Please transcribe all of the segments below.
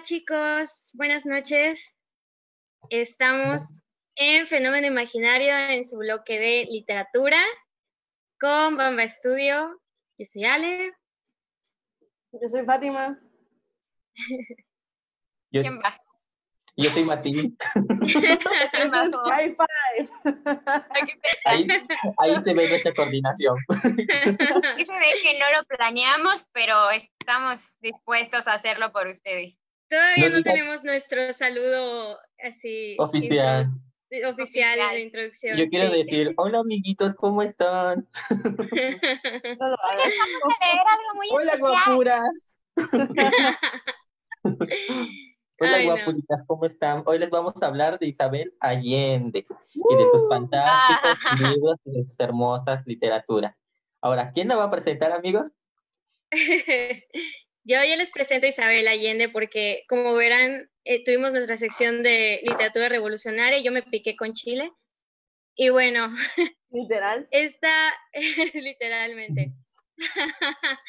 Hola chicos, buenas noches. Estamos en Fenómeno Imaginario en su bloque de literatura con Bamba Estudio. Yo soy Ale. Yo soy Fátima. Yo, ¿Quién va? yo soy es High Five. Ahí, ahí se ve nuestra coordinación. Aquí se ve que no lo planeamos, pero estamos dispuestos a hacerlo por ustedes. Todavía No tenemos nuestro saludo así Oficial. intro- oficial de Oficial. introducción. Yo quiero sí. decir, hola amiguitos, ¿cómo están? No lo algo muy Hola especial. guapuras. Hola Ay, no. guapuritas, ¿cómo están? Hoy les vamos a hablar de Isabel Allende y de sus fantásticos libros y de sus hermosas literaturas. Ahora, ¿quién la va a presentar, amigos? Yo ya les presento a Isabel Allende porque, como verán, eh, tuvimos nuestra sección de literatura revolucionaria y yo me piqué con Chile. Y bueno, Literal. esta, literalmente.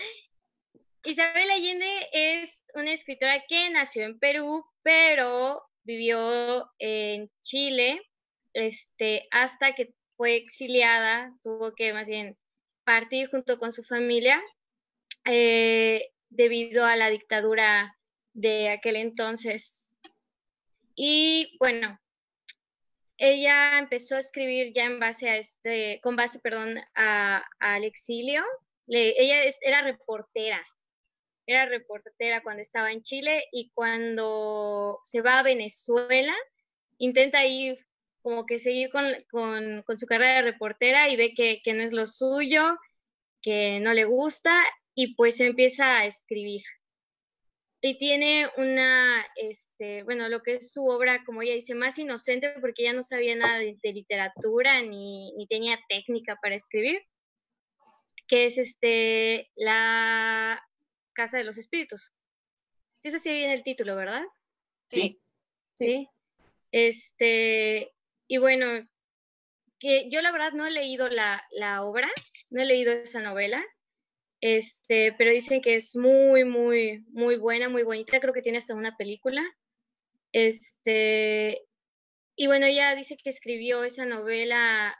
Isabel Allende es una escritora que nació en Perú, pero vivió en Chile este, hasta que fue exiliada, tuvo que más bien partir junto con su familia eh, debido a la dictadura de aquel entonces. Y bueno, ella empezó a escribir ya en base a este, con base, perdón, al exilio. Ella era reportera, era reportera cuando estaba en Chile y cuando se va a Venezuela, intenta ir como que seguir con, con- con su carrera de reportera y ve que no es lo suyo, que no le gusta y pues empieza a escribir. Y tiene una, este, bueno, lo que es su obra, como ella dice, más inocente porque ella no sabía nada de, de literatura ni, ni tenía técnica para escribir, que es este, La Casa de los Espíritus. Sí, es así viene el título, ¿verdad? Sí. Sí. Este, y bueno, que yo la verdad no he leído la, la obra, no he leído esa novela, este, pero dicen que es muy, muy, muy buena, muy bonita, creo que tiene hasta una película. Este, y bueno, ella dice que escribió esa novela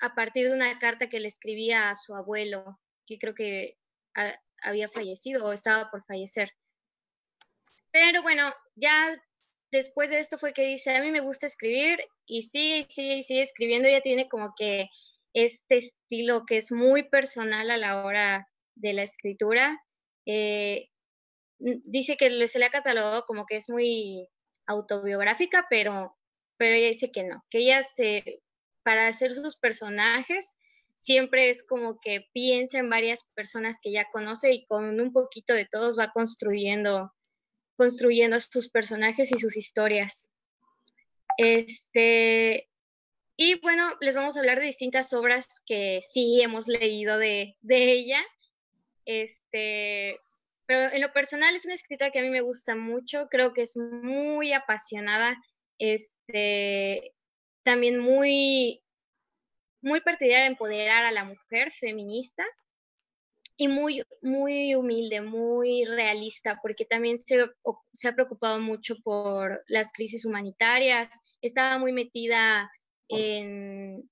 a partir de una carta que le escribía a su abuelo, que creo que ha- había fallecido o estaba por fallecer. Pero bueno, ya después de esto fue que dice, a mí me gusta escribir y sigue y sigue sigue escribiendo. Ella tiene como que este estilo que es muy personal a la hora de la escritura. Eh, dice que se le ha catalogado como que es muy autobiográfica, pero, pero ella dice que no, que ella se, para hacer sus personajes, siempre es como que piensa en varias personas que ya conoce y con un poquito de todos va construyendo construyendo sus personajes y sus historias. Este, y bueno, les vamos a hablar de distintas obras que sí hemos leído de, de ella. Este, pero en lo personal es una escritora que a mí me gusta mucho, creo que es muy apasionada, este, también muy, muy partidaria de empoderar a la mujer feminista y muy, muy humilde, muy realista, porque también se, se ha preocupado mucho por las crisis humanitarias, estaba muy metida en,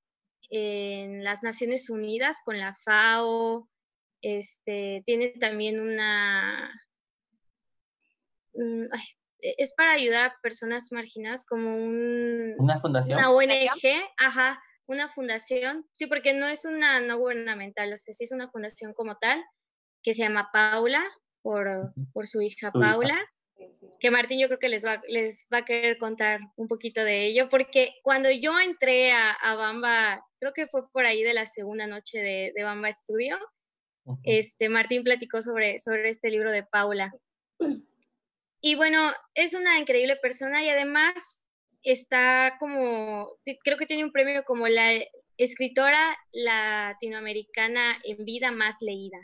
en las Naciones Unidas con la FAO, este, tiene también una, mm, ay, e- es para ayudar a personas marginadas como un, ¿Una fundación? una ONG, ajá, una fundación, sí, porque no es una no gubernamental, o sea, sí es una fundación como tal, que se llama Paula, por, por su hija Su hija. Paula, que Martín yo creo que les va, les va a querer contar un poquito de ello, porque cuando yo entré a, a Bamba, creo que fue por ahí de la segunda noche de, de Bamba Studio, Este, Martín platicó sobre, sobre este libro de Paula. Y bueno, es una increíble persona y además está como, creo que tiene un premio como la escritora latinoamericana en vida más leída.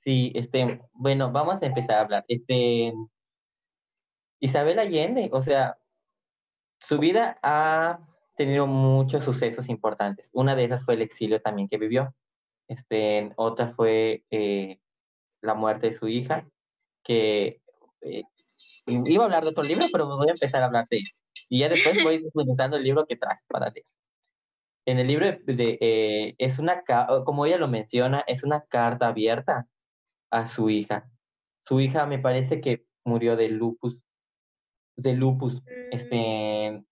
Sí, este, bueno, vamos a empezar a hablar. Este, Isabel Allende, o sea, su vida ha tenido muchos sucesos importantes. Una de esas fue el exilio también que vivió. Este, otra fue eh, la muerte de su hija, que eh, iba a hablar de otro libro, pero voy a empezar a hablar de eso. Y ya después voy desmenuzando el libro que traje para leer. En el libro de, eh, es una, como ella lo menciona, es una carta abierta a su hija. Su hija me parece que murió de lupus, de lupus, Mm, este,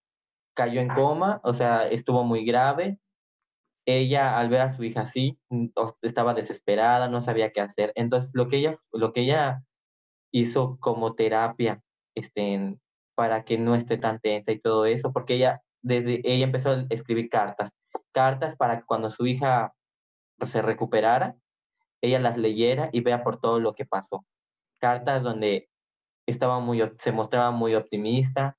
cayó en coma, o sea, estuvo muy grave. Ella al ver a su hija así, mm, estaba desesperada, no sabía qué hacer. Entonces, lo que ella, lo que ella hizo como terapia, este, para que no esté tan tensa y todo eso, porque ella, desde, ella empezó a escribir cartas, cartas para que cuando su hija se recuperara, ella las leyera y vea por todo lo que pasó. Cartas donde estaba muy, se mostraba muy optimista,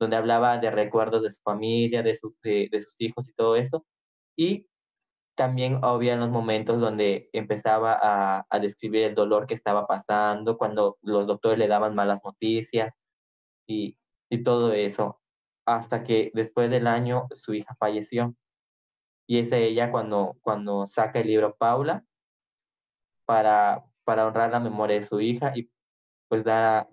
donde hablaba de recuerdos de su familia, de, su- de, de sus hijos y todo eso. Y también había los momentos donde empezaba a, a describir el dolor que estaba pasando, cuando los doctores le daban malas noticias y, y todo eso, hasta que después del año su hija falleció. Y es ella cuando, cuando saca el libro Paula para, para honrar la memoria de su hija y pues dar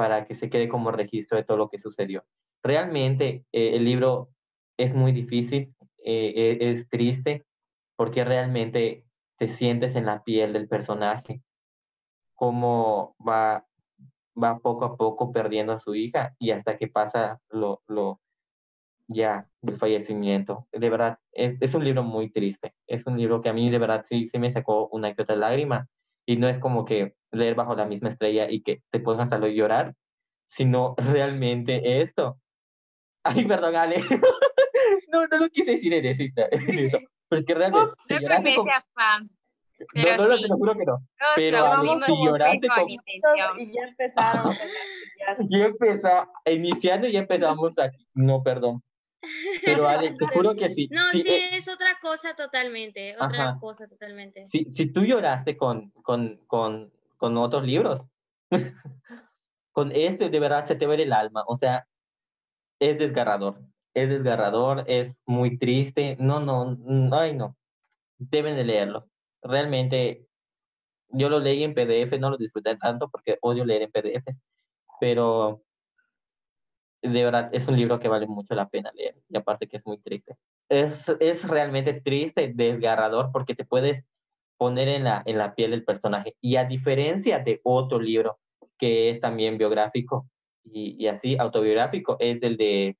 para que se quede como registro de todo lo que sucedió. Realmente eh, el libro es muy difícil, eh, eh, es triste, porque realmente te sientes en la piel del personaje, cómo va, va poco a poco perdiendo a su hija y hasta que pasa lo, lo ya el fallecimiento. De verdad, es, es un libro muy triste, es un libro que a mí de verdad sí, sí me sacó una que otra lágrima y no es como que leer bajo la misma estrella y que te pongas a lo llorar, sino realmente esto. Ay, perdón, Ale. no, no lo quise decir en eso, en eso. Pero es que realmente, si No creo lloraste con- fan. no, pero no, no, sí. te lo juro que no. Todos pero vimos si lloraste con. Y ya empezaron sillas. Ya empezó, iniciando y ya empezamos aquí. No, perdón. Pero Ale, te juro que sí. No, sí, sí, eh, es otra cosa totalmente, otra Ajá. cosa totalmente. si, si tú lloraste con, con, con, con otros libros, con este de verdad se te ve el alma. O sea, es desgarrador. Es desgarrador, es muy triste. No, no, mm, ay, no. Deben de leerlo. Realmente, yo lo leí en PDF, no lo disfruté tanto porque odio leer en PDF, pero de verdad es un libro que vale mucho la pena leer y aparte que es muy triste. Es, es realmente triste, desgarrador porque te puedes poner en la, en la piel del personaje y a diferencia de otro libro que es también biográfico y, y así autobiográfico, es el de,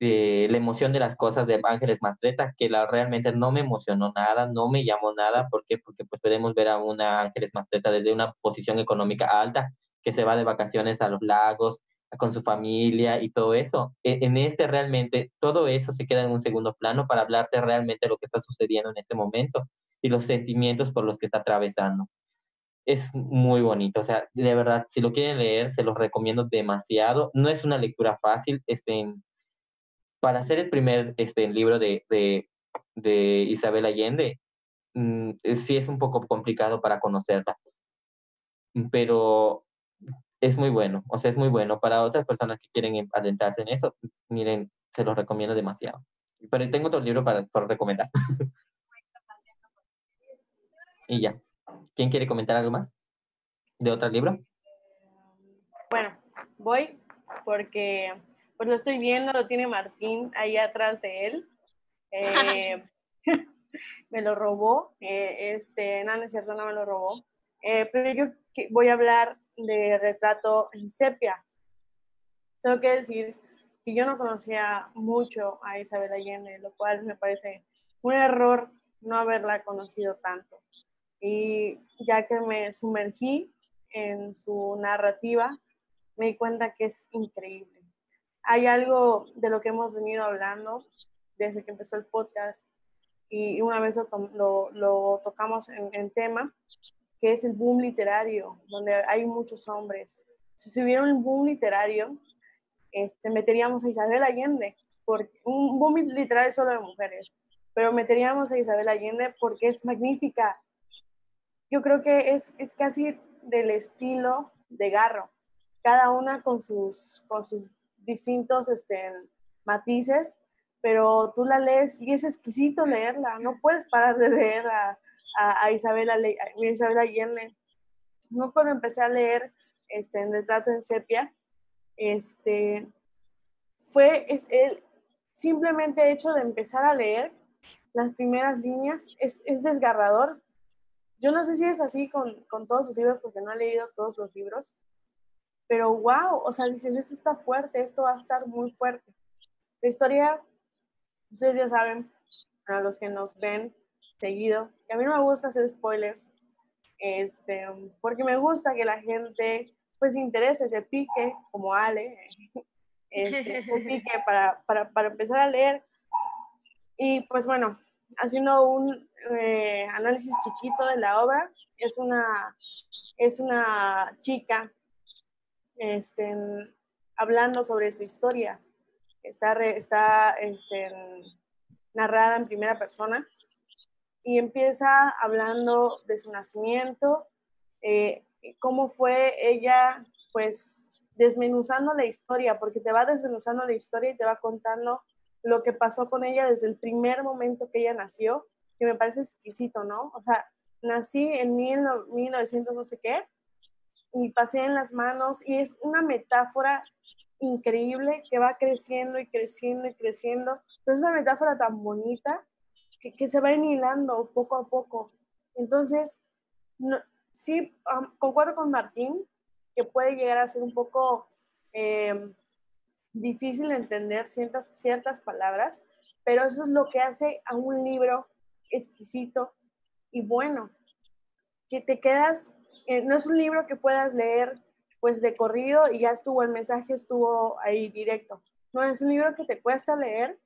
de La emoción de las cosas de Ángeles Mastreta, que la, realmente no me emocionó nada, no me llamó nada, ¿por qué? Porque pues podemos ver a una Ángeles Mastreta desde una posición económica alta, que se va de vacaciones a los lagos, con su familia y todo eso. E- En este realmente todo eso se queda en un segundo plano para hablarte realmente de lo que está sucediendo en este momento y los sentimientos por los que está atravesando. Es muy bonito, o sea, de verdad, si lo quieren leer, se los recomiendo demasiado. No es una lectura fácil, este, para hacer el primer este, libro de, de, de Isabel Allende, mm, sí es un poco complicado para conocerla, pero es muy bueno, o sea, es muy bueno. Para otras personas que quieren adentrarse en eso, miren, se los recomiendo demasiado. Pero tengo otro libro para, para recomendar. y ya. ¿Quién quiere comentar algo más? ¿De otro libro? Bueno, voy porque pues lo estoy viendo, lo tiene Martín ahí atrás de él. Eh, me lo robó, eh, este, no, no es cierto, no me lo robó. Eh, pero yo voy a hablar de retrato en sepia. Tengo que decir que yo no conocía mucho a Isabel Allende, lo cual me parece un error no haberla conocido tanto. Y ya que me sumergí en su narrativa, me di cuenta que es increíble. Hay algo de lo que hemos venido hablando desde que empezó el podcast y una vez lo, lo- lo tocamos en, en tema, que es el boom literario, donde hay muchos hombres. Si hubiera un boom literario, este, meteríamos a Isabel Allende, porque un boom literario solo de mujeres, pero meteríamos a Isabel Allende porque es magnífica. Yo creo que es, es casi del estilo de Garro, cada una con sus, con sus distintos este, matices, pero tú la lees y es exquisito leerla, no puedes parar de leer a, a, Isabela, a Isabel Allende. No cuando empecé a leer este, en Retrato en Sepia, este, fue es, el simplemente hecho de empezar a leer las primeras líneas es, es desgarrador. Yo no sé si es así con, con, todos sus libros, porque no he leído todos los libros, pero wow, o sea, dices, esto está fuerte, esto va a estar muy fuerte. La historia, ustedes ya saben, a los que nos ven seguido, que a mí no me gusta hacer spoilers, este, porque me gusta que la gente pues se interese, se pique, como Ale, este, se pique para, para, para, empezar a leer. Y pues bueno, haciendo un eh, análisis chiquito de la obra, es una, es una chica este, hablando sobre su historia. Está, está este, narrada en primera persona y empieza hablando de su nacimiento, eh, cómo fue ella, pues, desmenuzando la historia, porque te va desmenuzando la historia y te va contando lo que pasó con ella desde el primer momento que ella nació, que me parece exquisito, ¿no? O sea, nací en 1900 no sé qué, y pasé en las manos, y es una metáfora increíble que va creciendo y creciendo y creciendo. es una metáfora tan bonita que, se va enhilando poco a poco. Entonces, no, sí, concuerdo con Martín que puede llegar a ser un poco eh, difícil entender ciertas, ciertas palabras, pero eso es lo que hace a un libro exquisito y bueno, que te quedas, eh, no es un libro que puedas leer pues de corrido y ya estuvo, el mensaje estuvo ahí directo. No, es un libro que te cuesta leer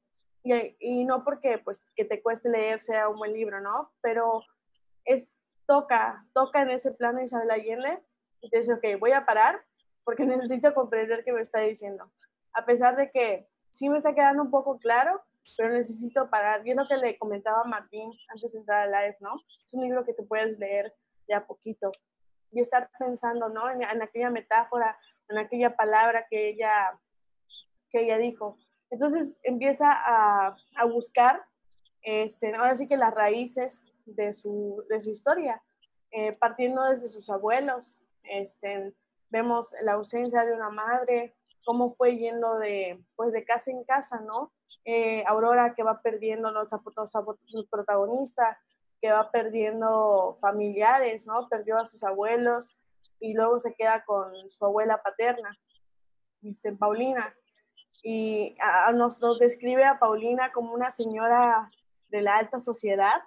y, y no porque pues que te cueste leer sea un buen libro, ¿no? Pero es, toca, toca en ese plano Isabel Allende y te dice, ok, voy a parar porque necesito comprender qué me está diciendo. A pesar de que sí me está quedando un poco claro, pero necesito parar. Y es lo que le comentaba a Martín antes de entrar al live, ¿no? Es un libro que te puedes leer de a poquito y estar pensando, ¿no? En, aquella metáfora, en aquella palabra que ella, que ella dijo. Entonces empieza a, a buscar, este, ahora sí que las raíces de su, de su historia, eh, partiendo desde sus abuelos. Este, vemos la ausencia de una madre, cómo fue yendo de, pues de casa en casa, ¿no? Eh, Aurora que va perdiendo nuestra, protagonista, que va perdiendo familiares, ¿no? Perdió a sus abuelos y luego se queda con su abuela paterna, este, Paulina. Y nos, nos describe a Paulina como una señora de la alta sociedad,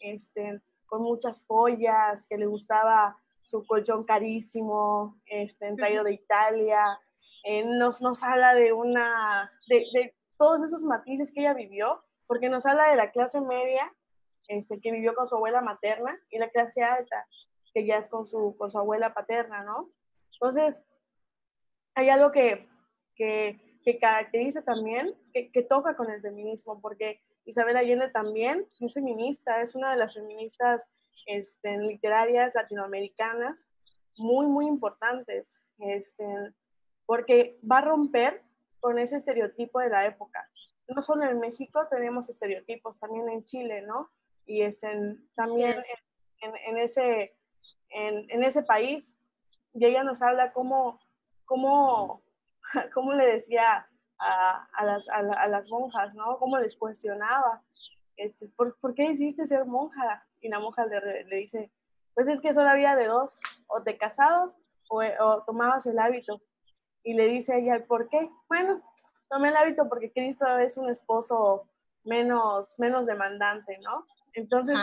este, con muchas joyas, que le gustaba su colchón carísimo, este, traído de Italia. Eh, nos, nos habla de una, de, de, todos esos matices que ella vivió, porque nos habla de la clase media este, que vivió con su abuela materna y la clase alta, que ya es con su, con su abuela paterna, ¿no? Entonces, hay algo que, que, que caracteriza también, que, que, toca con el feminismo, porque Isabel Allende también es feminista, es una de las feministas este, literarias latinoamericanas muy, muy importantes, este, porque va a romper con ese estereotipo de la época. No solo en México tenemos estereotipos, también en Chile, ¿no? y es en, también En, en, ese, en, en, ese país. Y ella nos habla cómo, cómo, cómo le decía a, a, las, a, a, las monjas, ¿no? Cómo les cuestionaba, este, ¿por, ¿por, qué hiciste ser monja? Y la monja le, le, dice, pues es que solo había de dos, o te casados o, o tomabas el hábito. Y le dice ella, ¿por qué? Bueno, tomé el hábito porque Cristo es un esposo menos, menos demandante, ¿no? Entonces,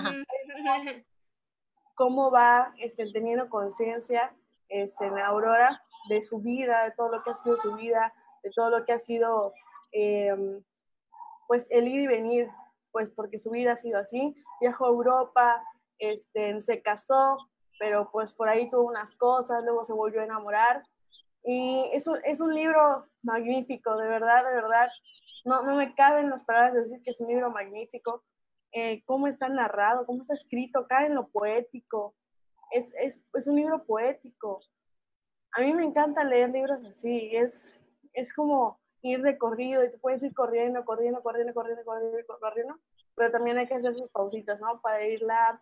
¿cómo va este, teniendo conciencia este, en Aurora de su vida, de todo lo que ha sido su vida, de todo lo que ha sido, em, pues, el ir y venir, pues, porque su vida ha sido así. Viajó a Europa, este, se casó, pero pues por ahí tuvo unas cosas, luego se volvió a enamorar. Y es un, es un libro magnífico, de verdad, de verdad. No, no me caben las palabras de decir que es un libro magnífico. Eh, cómo está narrado, cómo está escrito, cae en lo poético. Es, es, es, un libro poético. A mí me encanta leer libros así, es, es como ir de corrido y te puedes ir corriendo, corriendo, corriendo, corriendo, corriendo, corriendo, pero también hay que hacer sus pausitas, ¿no? Para irla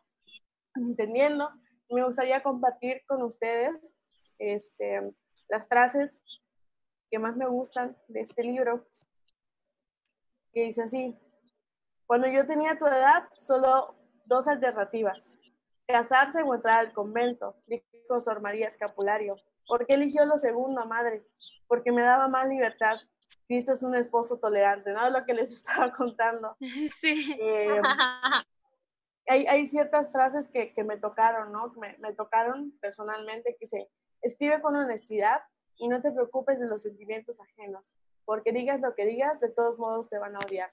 entendiendo. Me gustaría compartir con ustedes este, las frases que más me gustan de este libro, que dice así, cuando yo tenía tu edad, solo dos alternativas, casarse o entrar al convento, dijo Sor María Escapulario. ¿Por qué eligió lo segundo, madre? Porque me daba más libertad. Cristo es un esposo tolerante, ¿no? Lo que les estaba contando. Sí. Eh, hay, hay, ciertas frases que, que me tocaron, ¿no? Me, me, tocaron personalmente, que dice, escribe con honestidad y no te preocupes de los sentimientos ajenos, porque digas lo que digas, de todos modos te van a odiar.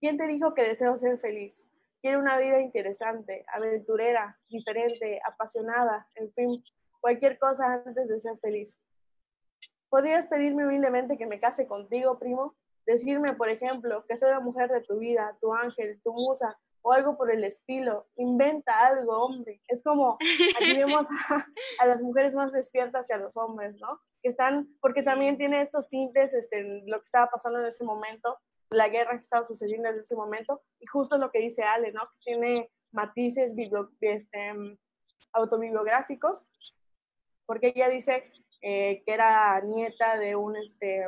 ¿Quién te dijo que deseo ser feliz? Quiero una vida interesante, aventurera, diferente, apasionada, en fin, cualquier cosa antes de ser feliz. ¿Podrías pedirme humildemente que me case contigo, primo? Decirme, por ejemplo, que soy la mujer de tu vida, tu ángel, tu musa, o algo por el estilo. Inventa algo, hombre. Es como, aquí vemos a, las mujeres más despiertas que a los hombres, ¿no? Que están, porque también tiene estos tintes, este, lo que estaba pasando en ese momento, la guerra que estaba sucediendo en ese momento, y justo lo que dice Ale, ¿no? Que tiene matices este, autobiográficos, porque ella dice eh, que era nieta de un, este,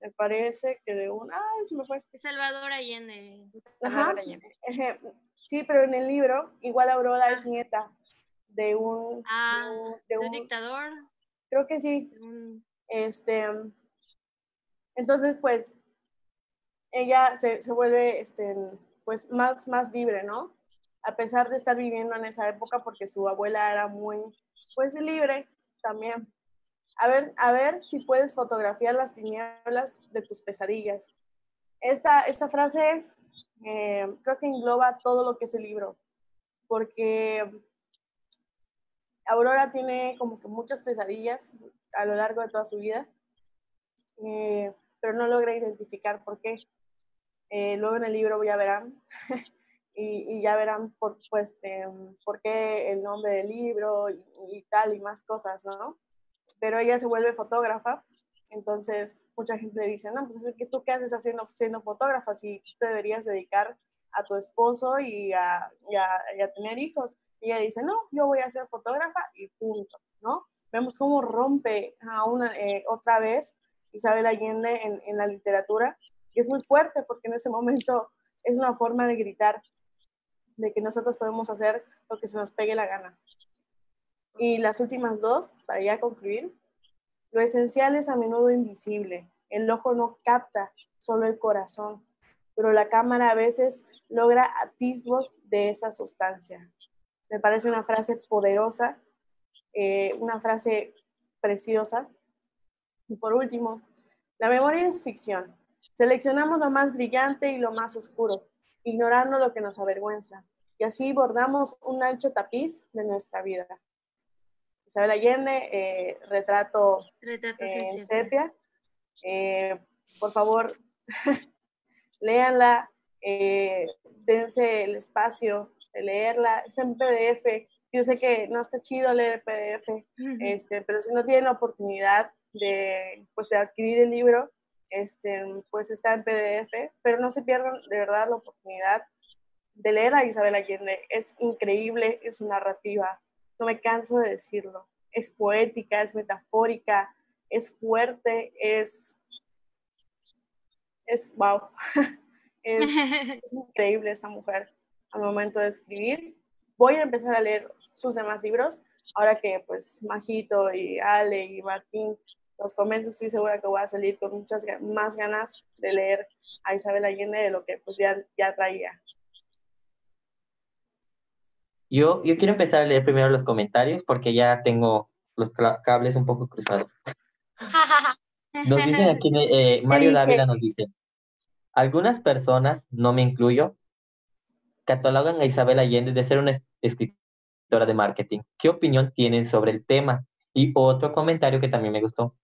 me parece que de un, ay, se me fue. Salvador Allende. Ajá. Allende. Sí, pero en el libro, igual Aurora es nieta de un, ah, de un, dictador. Creo que sí. Este, entonces, pues, ella se, se, vuelve, este, pues, más, más libre, ¿no? A pesar de estar viviendo en esa época, porque su abuela era muy, pues, libre también. A ver, a ver si puedes fotografiar las tinieblas de tus pesadillas. Esta, esta frase eh, creo que engloba todo lo que es el libro, porque Aurora tiene como que muchas pesadillas a lo largo de toda su vida, eh, pero no logra identificar por qué. Eh, luego en el libro ya verán, y, ya verán por, pues, por qué el nombre del libro y, y tal y más cosas, ¿no? pero ella se vuelve fotógrafa, entonces mucha gente le dice, no, pues es que tú qué haces haciendo, siendo fotógrafa si te deberías dedicar a tu esposo y a, tener hijos. Y ella dice, no, yo voy a ser fotógrafa y punto, ¿no? Vemos cómo rompe a una, eh, otra vez Isabel Allende en, en la literatura, y es muy fuerte porque en ese momento es una forma de gritar de que nosotros podemos hacer lo que se nos pegue la gana. Y las últimas dos, para ya concluir, lo esencial es a menudo invisible. El ojo no capta, solo el corazón, pero la cámara a veces logra atisbos de esa sustancia. Me parece una frase poderosa, eh, una frase preciosa. Y por último, la memoria es ficción. Seleccionamos lo más brillante y lo más oscuro, ignorando lo que nos avergüenza. Y así bordamos un ancho tapiz de nuestra vida. Isabel Allende, eh, retrato, en sepia. Eh, por favor, léanla, eh, dense el espacio de leerla. Es en PDF. Yo sé que no está chido leer PDF, este, pero si no tienen la oportunidad de, pues, de adquirir el libro, este, pues está en PDF, pero no se pierdan de verdad la oportunidad de leer a Isabel Allende. Es increíble en su narrativa, no me canso de decirlo. Es poética, es metafórica, es fuerte, es, es wow. es, increíble esa mujer al momento de escribir. Voy a empezar a leer sus demás libros, ahora que pues Majito y Ale y Martín los comentan, estoy segura que voy a salir con muchas más ganas de leer a Isabel Allende de lo que pues ya, ya traía. Yo, yo quiero empezar a leer primero los comentarios porque ya tengo los cables un poco cruzados. Nos dicen aquí, eh, Mario Dávila nos dice, algunas personas, no me incluyo, catalogan a Isabel Allende de ser una escritora de marketing. ¿Qué opinión tienen sobre el tema? Y otro comentario que también me gustó.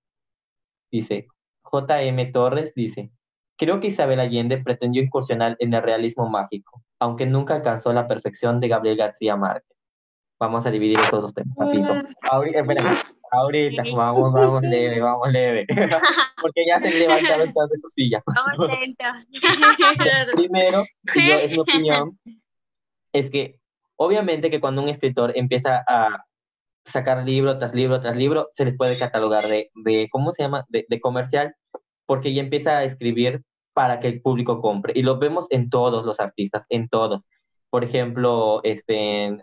Dice, JM Torres dice, Creo que Isabel Allende pretendió incursionar en el realismo mágico, aunque nunca alcanzó la perfección de Gabriel García Márquez. Vamos a dividir esos dos temas, papito. Ahorita, ahorita, vamos, vamos leve, vamos leve. Porque ya se levantaron todas de su silla. Vamos lento. Primero, yo, es mi opinión, es que Obviamente que cuando un escritor empieza a sacar libro tras libro tras libro, se les puede catalogar de, de ¿cómo se llama?, de, de comercial, porque ya empieza a escribir para que el público compre. Y lo vemos en todos los artistas, en todos. Por ejemplo, este,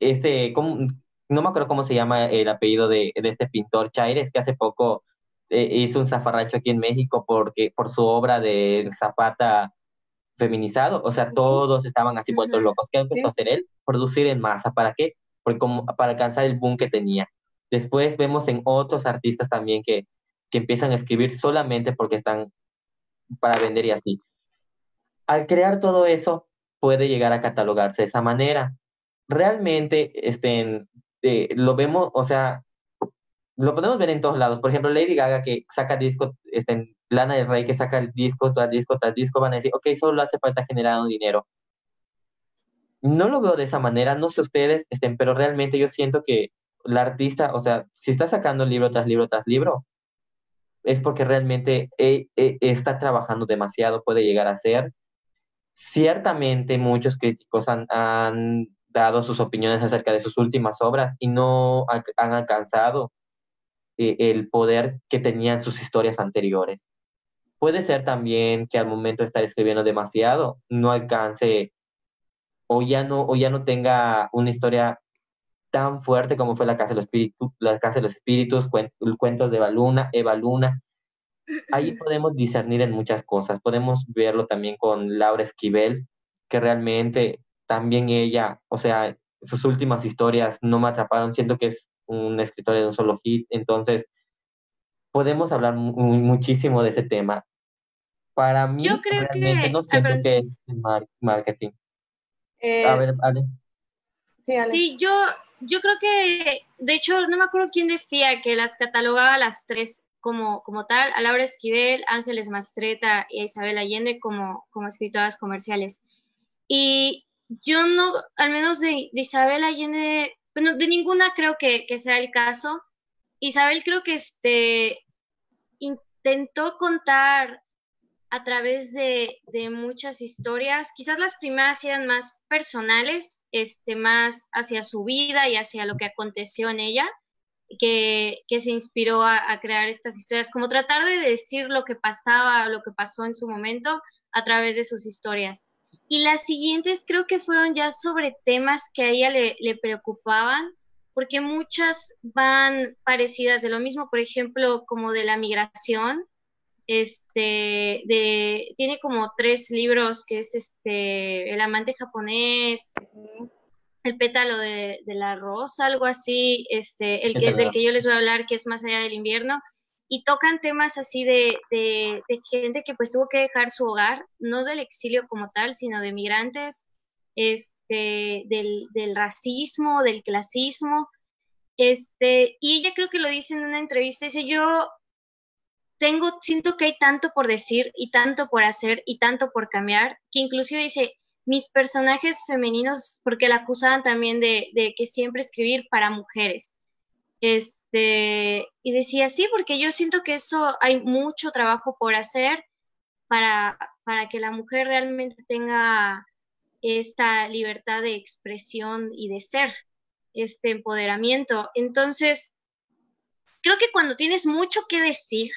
este, no me acuerdo cómo se llama el apellido de, de este pintor Chaires, que hace poco eh, hizo un zafarracho aquí en México porque, por su obra del Zapata feminizado. O sea, todos estaban así vueltos locos. ¿Qué empezó a hacer él? Producir en masa. ¿Para qué? Para alcanzar el boom que tenía. Después vemos en otros artistas también que, que empiezan a escribir solamente porque están para vender y así. Al crear todo eso, puede llegar a catalogarse de esa manera. Realmente, este, eh, lo vemos, o sea, lo podemos ver en todos lados. Por ejemplo, Lady Gaga que saca discos, este, Lana del Rey que saca discos tras disco tras disco, van a decir, ok, solo hace falta generar un dinero. No lo veo de esa manera, no sé ustedes, este, pero realmente yo siento que la artista, o sea, si está sacando libro tras libro tras libro, es porque realmente eh, eh, está trabajando demasiado, puede llegar a ser. Ciertamente muchos críticos han, dado sus opiniones acerca de sus últimas obras y no han, alcanzado eh, el poder que tenían sus historias anteriores. Puede ser también que al momento de estar escribiendo demasiado no alcance o ya no, o ya no tenga una historia tan fuerte como fue la Casa de los Espíritus, la Casa de los Espíritus, cuentos de Eva Luna, Eva Luna. Ahí podemos discernir en muchas cosas. Podemos verlo también con Laura Esquivel, que realmente también ella, o sea, sus últimas historias no me atraparon. Siento que es una escritora de un solo hit. Entonces, podemos hablar muchísimo de ese tema. Para mí, Yo creo realmente que, no siento que es marketing. Eh, a ver, Ale. sí, Ale. Sí, yo, yo creo que, de hecho, no me acuerdo quién decía que las catalogaba las tres como, como tal, a Laura Esquivel, Ángeles Mastreta y a Isabel Allende como, como escritoras comerciales. Y yo no, al menos de, Isabel Allende, bueno, de ninguna creo que, que, sea el caso. Isabel creo que este, intentó contar a través de, muchas historias. Quizás las primeras eran más personales, este, más hacia su vida y hacia lo que aconteció en ella, que, se inspiró a, a, crear estas historias, como tratar de decir lo que pasaba, lo que pasó en su momento a través de sus historias. Y las siguientes creo que fueron ya sobre temas que a ella le, le preocupaban, porque muchas van parecidas de lo mismo, por ejemplo, como de la migración, este, de, tiene como tres libros, que es este, El amante japonés, El pétalo de, de la rosa, algo así, este, el que, del que yo les voy a hablar, que es Más allá del invierno, y tocan temas así de, de, de, gente que pues tuvo que dejar su hogar, no del exilio como tal, sino de migrantes, este, del, del racismo, del clasismo, este, y ella creo que lo dice en una entrevista, dice, yo tengo, siento que hay tanto por decir y tanto por hacer y tanto por cambiar, que inclusive dice, mis personajes femeninos, porque la acusaban también de, de que siempre escribir para mujeres. Este, y decía, sí, porque yo siento que eso hay mucho trabajo por hacer para, para que la mujer realmente tenga esta libertad de expresión y de ser, este empoderamiento. Entonces, creo que cuando tienes mucho que decir,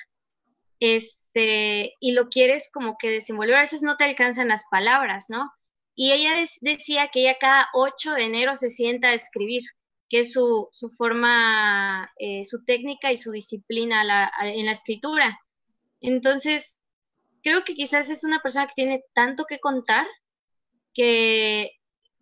este, y lo quieres como que desenvolver, a veces no te alcanzan las palabras, ¿no? Y ella decía que ella cada 8 de enero se sienta a escribir, que es su, su forma, eh, su técnica y su disciplina en la escritura. Entonces, creo que quizás es una persona que tiene tanto que contar que,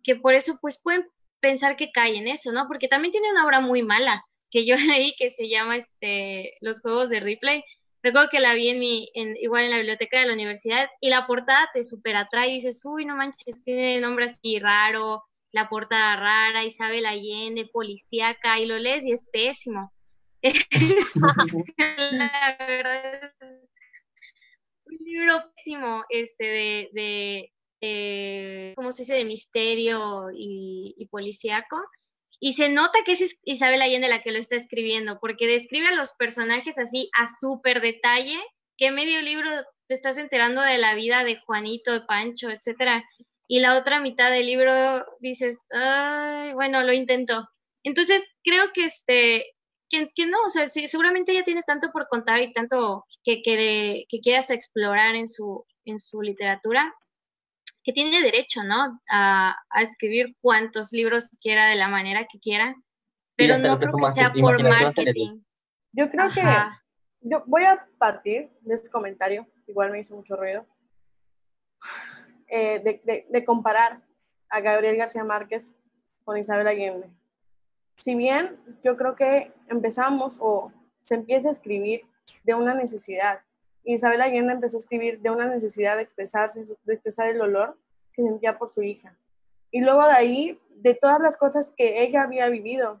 que por eso pues pueden pensar que cae en eso, ¿no? Porque también tiene una obra muy mala que yo leí que se llama este, Los Juegos de Ripley, Recuerdo que la vi en mi, en, igual en la biblioteca de la universidad y la portada te super atrae dices, uy, no manches, tiene nombre así raro, la portada rara, Isabel Allende, policíaca, y lo lees y es pésimo. la verdad un libro pésimo este de, de eh, ¿cómo se dice? de misterio y policíaco y se nota que es Isabel Allende la que lo está escribiendo, porque describe a los personajes así a súper detalle, que medio libro te estás enterando de la vida de Juanito, de Pancho, etcétera. y la otra mitad del libro dices, bueno, lo intentó. Entonces, creo que este, que, no, o sea, seguramente ella tiene tanto por contar y tanto que, que, que explorar en su, en su literatura, que tiene derecho, ¿no? A, a, escribir cuantos libros quiera de la manera que quiera, pero no creo que sea por marketing. Yo creo que yo voy a partir de ese comentario, igual me hizo mucho ruido, eh, de, de, comparar a Gabriel García Márquez con Isabel Allende. Si bien yo creo que empezamos o se empieza a escribir de una necesidad, Isabel Allende empezó a escribir de una necesidad de expresarse, de expresar el dolor que sentía por su hija. Y luego de ahí, de todas las cosas que ella había vivido.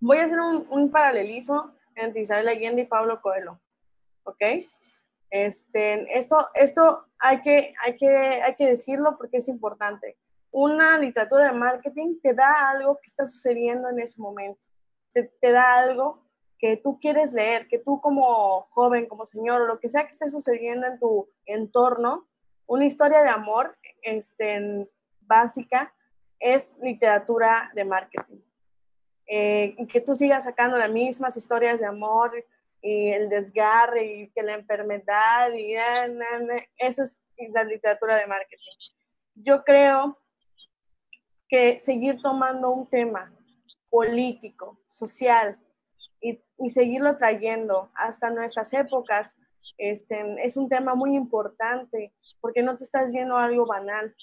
Voy a hacer un, paralelismo entre Isabel Allende y Pablo Coelho. ¿Ok? Este, esto esto hay, que, hay, que, hay que decirlo porque es importante. Una literatura de marketing te da algo que está sucediendo en ese momento. Te da algo que tú quieres leer, que tú como joven, como señor, o lo que sea que esté sucediendo en tu entorno, una historia de amor este, básica es literatura de marketing. Eh, que tú sigas sacando las mismas historias de amor y el desgarre y que la enfermedad y eso es la literatura de marketing. Yo creo que seguir tomando un tema político, social y, seguirlo trayendo hasta nuestras épocas este, es un tema muy importante porque no te estás yendo a algo banal.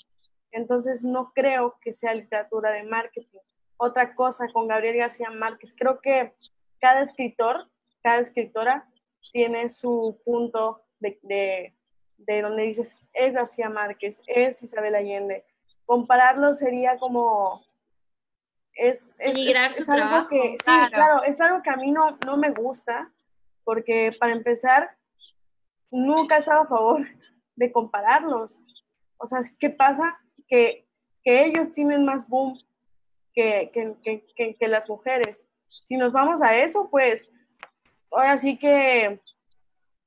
Entonces no creo que sea literatura de marketing otra cosa con Gabriel García Márquez. Creo que cada escritor, cada escritora tiene su punto de, de, donde dices, es García Márquez, es Isabel Allende. Compararlo sería como... Es, es, algo que, sí, claro. es algo que a mí no, no me gusta, porque para empezar, nunca he estado a favor de compararlos. O sea, ¿qué pasa? Que, que ellos tienen más boom que, que, que, las mujeres. Si nos vamos a eso, pues ahora sí que,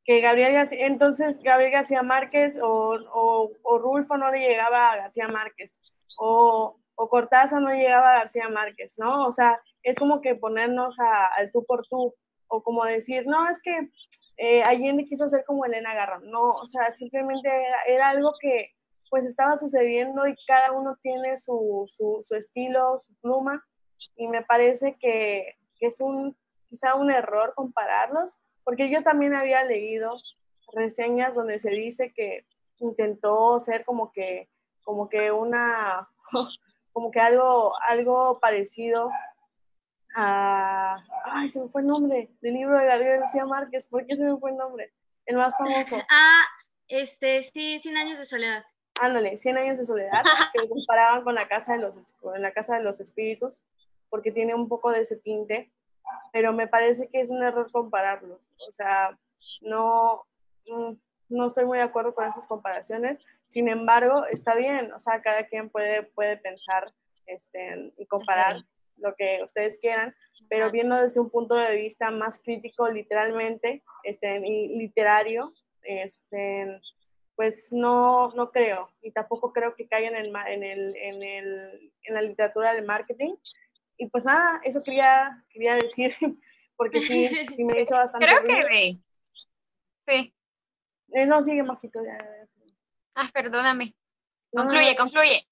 que Gabriel García, entonces Gabriel García Márquez o, o, o, Rulfo no le llegaba a García Márquez o, o Cortázar no llegaba a García Márquez, ¿no? O sea, es como que ponernos al tú por tú o como decir, no, es que eh, Allende quiso ser como Elena Garra, no, o sea, simplemente era algo que, pues estaba sucediendo y cada uno tiene su, su, estilo, su pluma, y me parece que, que, es un, quizá un error compararlos, porque yo también había leído reseñas donde se dice que intentó ser como que, como que una, como que algo, algo parecido a, ay, se me fue el nombre del libro de Gabriel García Márquez, ¿por qué se me fue el nombre? El más famoso. Ah, este, sí, Cien años de soledad ándale, 100 años de soledad, que lo comparaban con la casa de los, con la casa de los espíritus, porque tiene un poco de ese tinte, pero me parece que es un error compararlos. O sea, no, mm, no estoy muy de acuerdo con esas comparaciones. Sin embargo, está bien, o sea, cada quien puede, puede pensar este, y comparar lo que ustedes quieran, pero viendo desde un punto de vista más crítico, literalmente, este, y literario, este, pues no, no creo, y tampoco creo que caigan en el, en, el, en, el, en la literatura del marketing. Y pues nada, eso quería, quería decir, porque sí, sí me hizo bastante. Creo que sí. Eh, no, sigue, Majito, ya. Ah, perdóname. Concluye, concluye.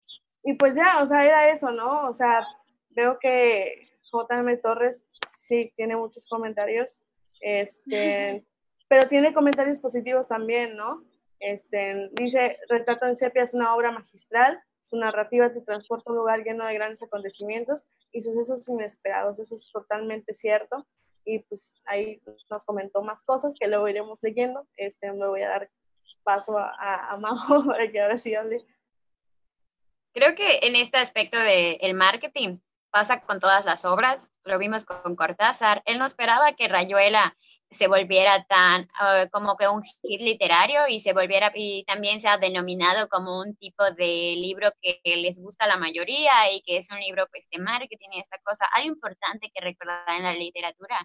Y pues ya, o sea, era eso, ¿no? O sea, veo que JM Torres sí tiene muchos comentarios, este, pero tiene comentarios positivos también, ¿no? Este, dice, Retrato en Sepia es una obra magistral, su narrativa te transporta a un lugar lleno de grandes acontecimientos y sucesos inesperados, eso es totalmente cierto. Y pues ahí nos comentó más cosas que luego iremos leyendo. Este, me voy a dar paso a, a, para que ahora sí hable. Creo que en este aspecto del marketing pasa con todas las obras, lo vimos con Cortázar, él no esperaba que Rayuela se volviera tan ah, como que un hit literario y se volviera y también se ha denominado como un tipo de libro que, les gusta a la mayoría y que es un libro pues de marketing y esta cosa. Algo importante que recordar en la literatura,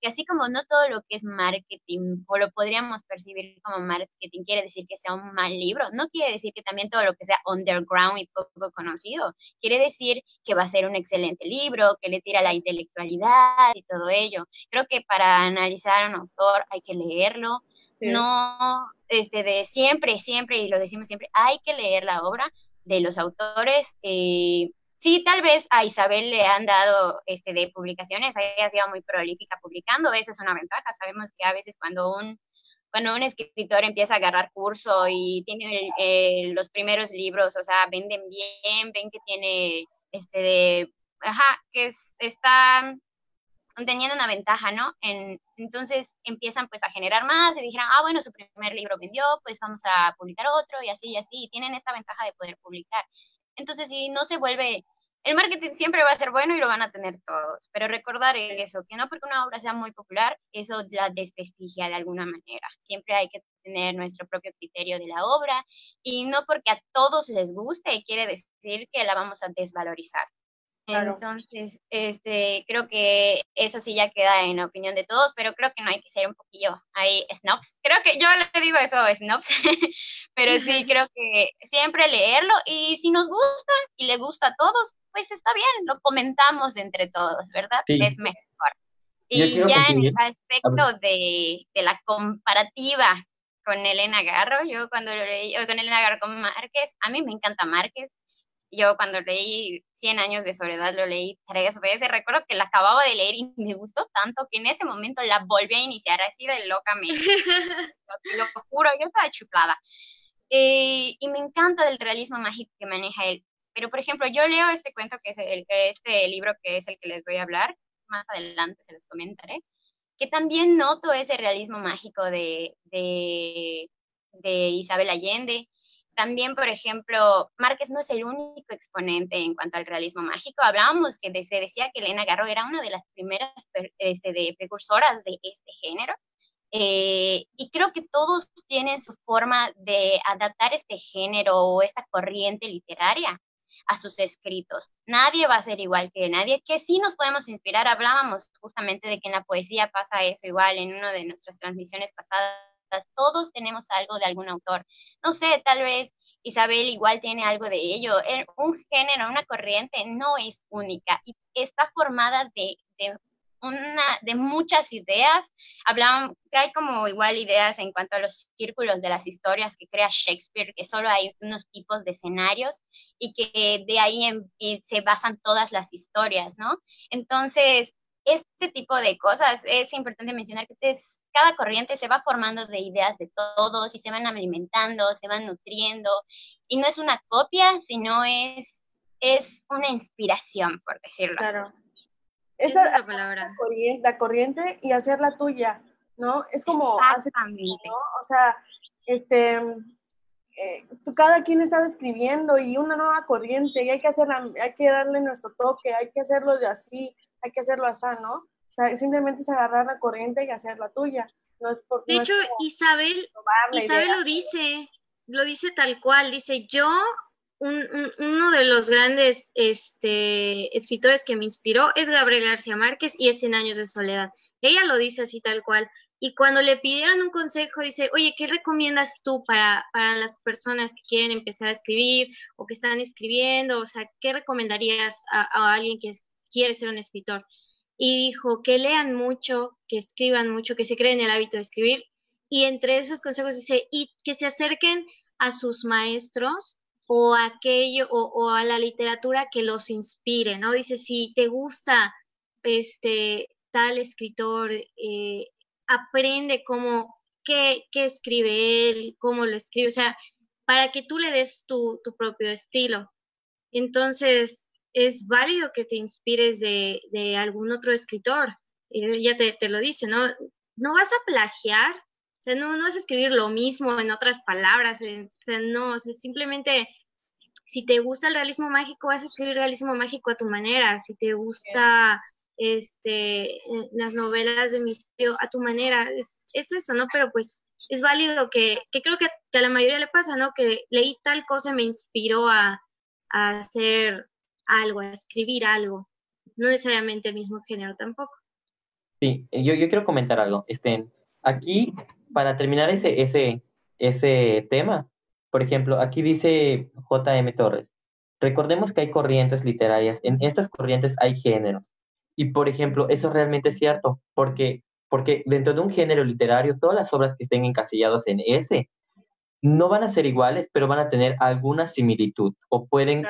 que así como no todo lo que es marketing o lo podríamos percibir como marketing quiere decir que sea un mal libro, no quiere decir que también todo lo que sea underground y poco conocido, quiere decir que va a ser un excelente libro, que le tira la intelectualidad y todo ello. Creo que para analizar autor, hay que leerlo. No, este, de siempre, siempre, y lo decimos siempre, hay que leer la obra de los autores. Eh, sí, tal vez a Isabel le han dado este, de publicaciones, ella ha sido muy prolífica publicando, eso es una ventaja. Sabemos que a veces cuando un, cuando un escritor empieza a agarrar curso y tiene los primeros libros, o sea, venden bien, ven que tiene, este, de, ajá, que es, están teniendo una ventaja, ¿no? En, entonces empiezan pues a generar más y dijeron, ah, bueno, su primer libro vendió, pues vamos a publicar otro y así y así, y tienen esta ventaja de poder publicar. Entonces, si no se vuelve, el marketing siempre va a ser bueno y lo van a tener todos, pero recordar eso, que no porque una obra sea muy popular, eso la desprestigia de alguna manera. Siempre hay que tener nuestro propio criterio de la obra y no porque a todos les guste quiere decir que la vamos a desvalorizar. Entonces, este, creo que eso sí ya queda en opinión de todos, pero creo que no hay que ser un poquillo ahí snobs. Creo que yo le digo eso, snobs, pero sí creo que siempre leerlo y si nos gusta y le gusta a todos, pues está bien, lo comentamos entre todos, ¿verdad? Es mejor. Y ya en el aspecto de, de la comparativa con Elena Garro, yo cuando lo leí, con Elena Garro con Márquez, a mí me encanta Márquez, yo cuando leí Cien años de soledad lo leí tres veces. Recuerdo que la acababa de leer y me gustó tanto que en ese momento la volví a iniciar así de loca. Me, lo, juro, yo estaba chuflada. Eh, y me encanta el realismo mágico que maneja él. Pero, por ejemplo, yo leo este cuento que es el, este libro que es el que les voy a hablar. Más adelante se los comentaré. Que también noto ese realismo mágico de, de, de Isabel Allende también, por ejemplo, Márquez no es el único exponente en cuanto al realismo mágico. Hablábamos que se decía que Elena Garro era una de las primeras este, de precursoras de este género. Eh, y creo que todos tienen su forma de adaptar este género o esta corriente literaria a sus escritos. Nadie va a ser igual que nadie, que sí nos podemos inspirar. Hablábamos justamente de que en la poesía pasa eso igual en una de nuestras transmisiones pasadas todos tenemos algo de algún autor. No sé, tal vez Isabel igual tiene algo de ello. Un género, una corriente no es única y está formada de, una, de muchas ideas. Hablamos, hay como igual ideas en cuanto a los círculos de las historias que crea Shakespeare, que solo hay unos tipos de escenarios y que de ahí se basan todas las historias, ¿no? Entonces, este tipo de cosas es importante mencionar que cada corriente se va formando de ideas de todos y se van alimentando, se van nutriendo y no es una copia, sino es, es una inspiración, por decirlo claro. Esa, es la palabra. La corriente y hacerla tuya, ¿no? Es como hacer, ¿no? O sea, este, eh, cada quien estaba escribiendo y una nueva corriente y hay que hacerla, hay que darle nuestro toque, hay que hacerlo de así, hay que hacerlo así, ¿no? O sea, simplemente es agarrar la corriente y hacerla tuya. No es por, de hecho, Isabel, Isabel lo dice, lo dice tal cual, dice, yo, uno de los grandes este, escritores que me inspiró es Gabriel García Márquez y es Cien años de soledad. Ella lo dice así tal cual. Y cuando le pidieron un consejo, dice, oye, ¿qué recomiendas tú para, para las personas que quieren empezar a escribir o que están escribiendo? O sea, ¿qué recomendarías a, a alguien que quiere ser un escritor. Y dijo que lean mucho, que escriban mucho, que se creen el hábito de escribir. Y entre esos consejos dice, y que se acerquen a sus maestros o a aquello o, a la literatura que los inspire, ¿no? Dice, si te gusta este tal escritor, eh, aprende cómo, qué, qué, escribe él, cómo lo escribe, o sea, para que tú le des tu, tu propio estilo. Entonces, es válido que te inspires de, de algún otro escritor. ya te, te, lo dice, ¿no? No vas a plagiar, o sea, no, no vas a escribir lo mismo en otras palabras, o sea, no, o sea, simplemente si te gusta el realismo mágico, vas a escribir realismo mágico a tu manera, si te gusta este, las novelas de misterio a tu manera. Es, eso, ¿no? Pero pues es válido que, que creo que, a la mayoría le pasa, ¿no? Que leí tal cosa y me inspiró a, a hacer algo, a escribir algo. No necesariamente el mismo género tampoco. Sí, yo, yo quiero comentar algo. Este, aquí, para terminar ese, ese, ese tema, por ejemplo, aquí dice J.M. Torres, recordemos que hay corrientes literarias, en estas corrientes hay géneros. Y, por ejemplo, eso realmente es cierto, porque, porque dentro de un género literario, todas las obras que estén encasilladas en ese no van a ser iguales, pero van a tener alguna similitud o pueden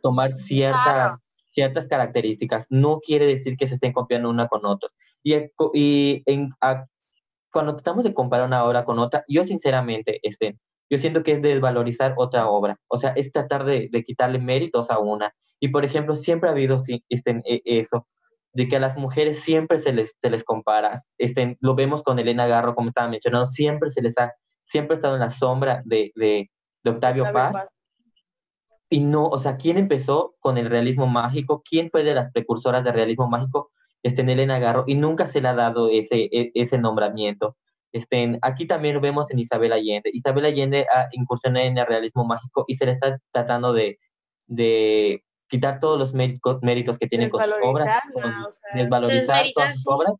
tomar ciertas, ciertas características. No quiere decir que se estén copiando una con otra. Y, y en, cuando tratamos de comparar una obra con otra, yo sinceramente, este, yo siento que es desvalorizar otra obra. O sea, es tratar de, de quitarle méritos a una. Y por ejemplo, siempre ha habido este, e, eso, de que a las mujeres siempre se les, se les compara. Este, lo vemos con Elena Garro, como estaba mencionando, siempre se les ha, siempre ha estado en la sombra de, de, de Octavio, Paz. Y no, o sea, ¿quién empezó con el realismo mágico? ¿Quién fue de las precursoras del realismo mágico? Este, en Elena Garro, y nunca se le ha dado ese, e, ese nombramiento. Este, aquí también lo vemos en Isabel Allende. Isabel Allende ha incursionado en el realismo mágico y se le está tratando de, de quitar todos los méritos, méritos que tienen con sus obras, desvalorizar todas sus obras,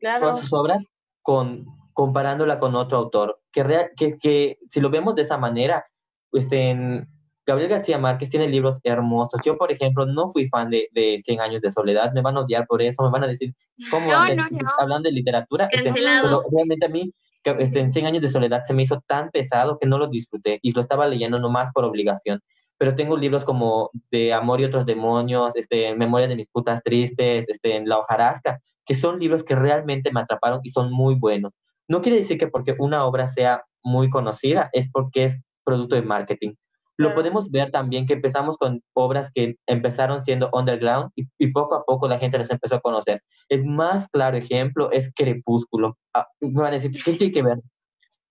todas sus obras con, comparándola con otro autor. Que, que, que si lo vemos de esa manera, este, Gabriel García Márquez tiene libros hermosos. Yo, por ejemplo, no fui fan de, de 100 años de soledad. Me van a odiar por eso. Me van a decir, ¿cómo hablan, de literatura? Este, realmente a mí, este, en 100 años de soledad se me hizo tan pesado que no lo disfruté y lo estaba leyendo nomás por obligación pero tengo libros como de Amor y otros demonios, este, Memoria de mis putas tristes, este, La hojarasca, que son libros que realmente me atraparon y son muy buenos. No quiere decir que porque una obra sea muy conocida es porque es producto de marketing. Lo podemos ver también que empezamos con obras que empezaron siendo underground y, y, poco a poco la gente las empezó a conocer. El más claro ejemplo es Crepúsculo. Ah, me van a decir, ¿qué tiene que ver?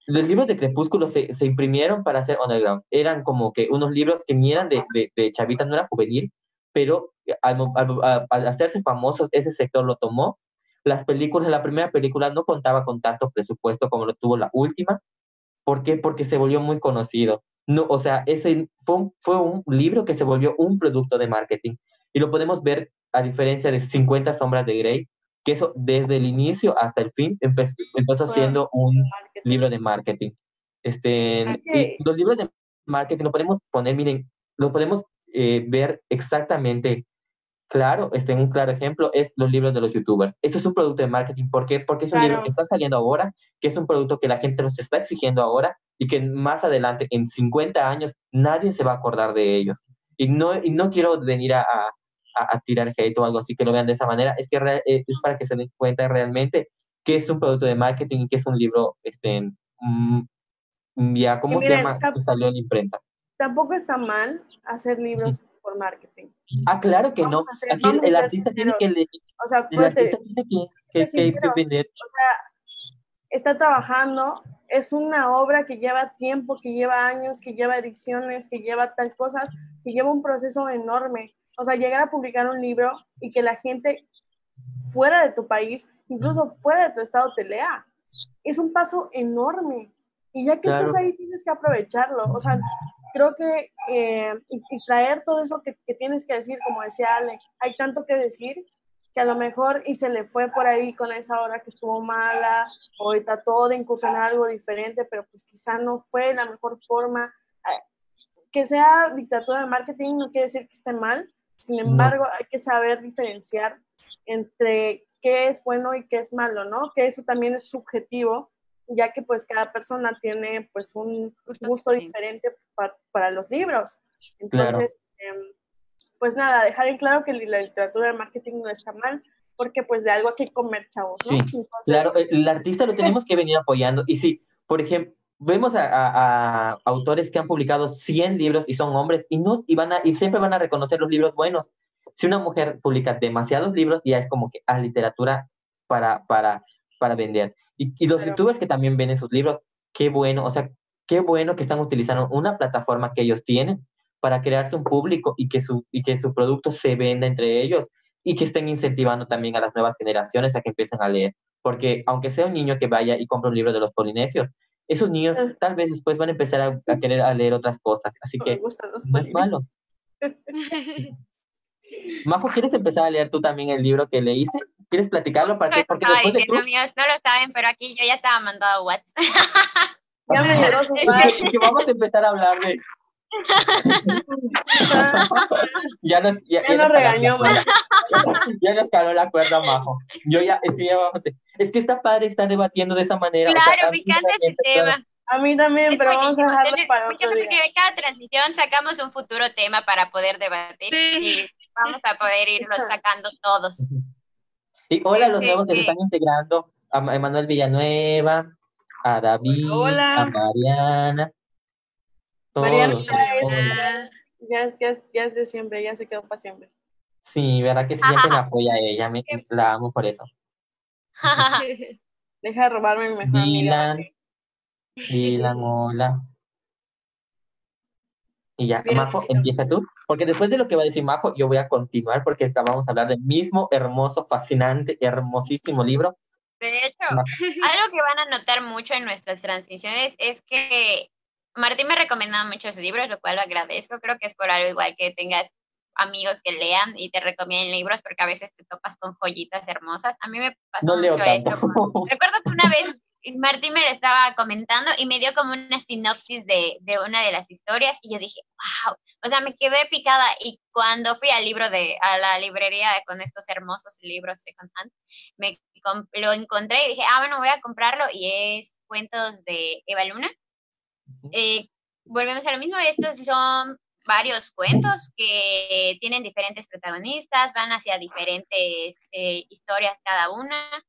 los libros de Crepúsculo se, se, imprimieron para hacer underground. Eran como que unos libros que ni eran de, de, de chavita, no era juvenil, pero al, al, hacerse famosos, ese sector lo tomó. Las películas, la primera película no contaba con tanto presupuesto como lo tuvo la última. ¿Por qué? Porque se volvió muy conocido. No, o sea, ese fue un, fue un libro que se volvió un producto de marketing. Y lo podemos ver a diferencia de 50 sombras de Grey, que eso desde el inicio hasta el fin empezó, empezó siendo un libro de marketing. Este, los libros de marketing lo podemos poner, miren, lo podemos eh, ver exactamente claro, este, un claro ejemplo es los libros de los youtubers. Eso es un producto de marketing. ¿Por qué? Porque es un libro que está saliendo ahora, que es un producto que la gente nos está exigiendo ahora y que más adelante, en 50 años, nadie se va a acordar de ellos. Y no, y no quiero venir a, a, tirar hate o algo así, que lo vean de esa manera, es que eh, es para que se den cuenta realmente que es un producto de marketing y que es un libro, este, mm, ya, ¿cómo se llama? Que salió en imprenta. Tampoco está mal hacer libros por marketing. Ah, claro que no. Aquí el, artista tiene que leer. O sea, el artista tiene que, que, que vender. O sea, está trabajando, es una obra que lleva tiempo, que lleva años, que lleva ediciones, que lleva tal cosas, que lleva un proceso enorme. O sea, llegar a publicar un libro y que la gente fuera de tu país, incluso fuera de tu estado, te lea. Es un paso enorme. Y ya que estás ahí, tienes que aprovecharlo. O sea, creo que eh, y, traer todo eso que, que, tienes que decir, como decía Ale, hay tanto que decir que a lo mejor y se le fue por ahí con esa hora que estuvo mala, o trató de incursionar algo diferente, pero pues quizá no fue la mejor forma. Que sea dictadura de marketing no quiere decir que esté mal, sin embargo, hay que saber diferenciar entre qué es bueno y qué es malo, ¿no? Que eso también es subjetivo, ya que pues cada persona tiene pues un gusto diferente para, los libros. Entonces, em, pues nada, dejar en claro que la literatura de marketing no está mal, porque pues de algo hay que comer, chavos, ¿no? Sí, claro, el artista lo tenemos que venir apoyando. Y sí, por ejemplo, vemos a, autores que han publicado 100 libros y son hombres y, no, y, van a, y siempre van a reconocer los libros buenos. Si una mujer publica demasiados libros, ya es como que a ah, literatura para, para, para vender. Y, y los youtubers que también ven esos libros, qué bueno, o sea, qué bueno que están utilizando una plataforma que ellos tienen para crearse un público y que su, y que su producto se venda entre ellos. y que estén incentivando también a las nuevas generaciones a que empiecen a leer. Porque aunque sea un niño que vaya y compre un libro de los polinesios, esos niños Ah. tal vez después van a empezar a, a querer a leer otras cosas. Así que no es malo. Majo, ¿quieres empezar a leer tú también el libro que leíste? ¿Quieres platicarlo? Para que, Lo porque después de tú, amigos, no lo saben, pero aquí yo ya estaba mandando WhatsApp. Ya me llegó su que, vamos a empezar a hablar de... ya nos, ya, Ya nos nos caló la regañó, cuerda. ya nos caló la cuerda, Majo. Yo ya, es que ya vamos a- Es que está padre estar debatiendo de esa manera. o sea, Claro, me encanta claro, tema. A mí también, Es pero vamos a dejarlo Tener- para otro día. porque cada transmisión sacamos un futuro tema para poder debatir Sí. y vamos a poder irlos sacando todos. Y hola a los nuevos que se están integrando, a Ma- Emanuel Villanueva, a David, Hola. a Mariana, todos, Mariana todos. ya es, Hola. ya es, ya es, ya de siempre, ya se quedó para siempre. Sí, verdad que sí, siempre me apoya ella, me, la amo por eso. Deja de robarme mi mejor amiga. Dylan, Dylan, hola. Y ya, Majo, empieza tú, porque después de lo que va a decir Majo, yo voy a continuar porque esta- vamos a hablar del mismo hermoso, fascinante, hermosísimo libro. De hecho, algo que van a notar mucho en nuestras transmisiones es que Martín me ha recomendado muchos libros, lo cual lo agradezco. Creo que es por algo igual que tengas amigos que lean y te recomienden libros, porque a veces te topas con joyitas hermosas. A mí me pasó No mucho esto. Recuerdo que una vez Martín me lo estaba comentando y me dio como una sinopsis de, de una de las historias y yo dije, wow, o sea, me quedé picada y cuando fui al libro de, a la librería con estos hermosos libros second hand, me lo encontré y dije, ah, bueno, voy a comprarlo y es Cuentos de Eva Luna. Eh, volvemos a lo mismo, estos son varios cuentos que tienen diferentes protagonistas, van hacia diferentes eh, historias cada una,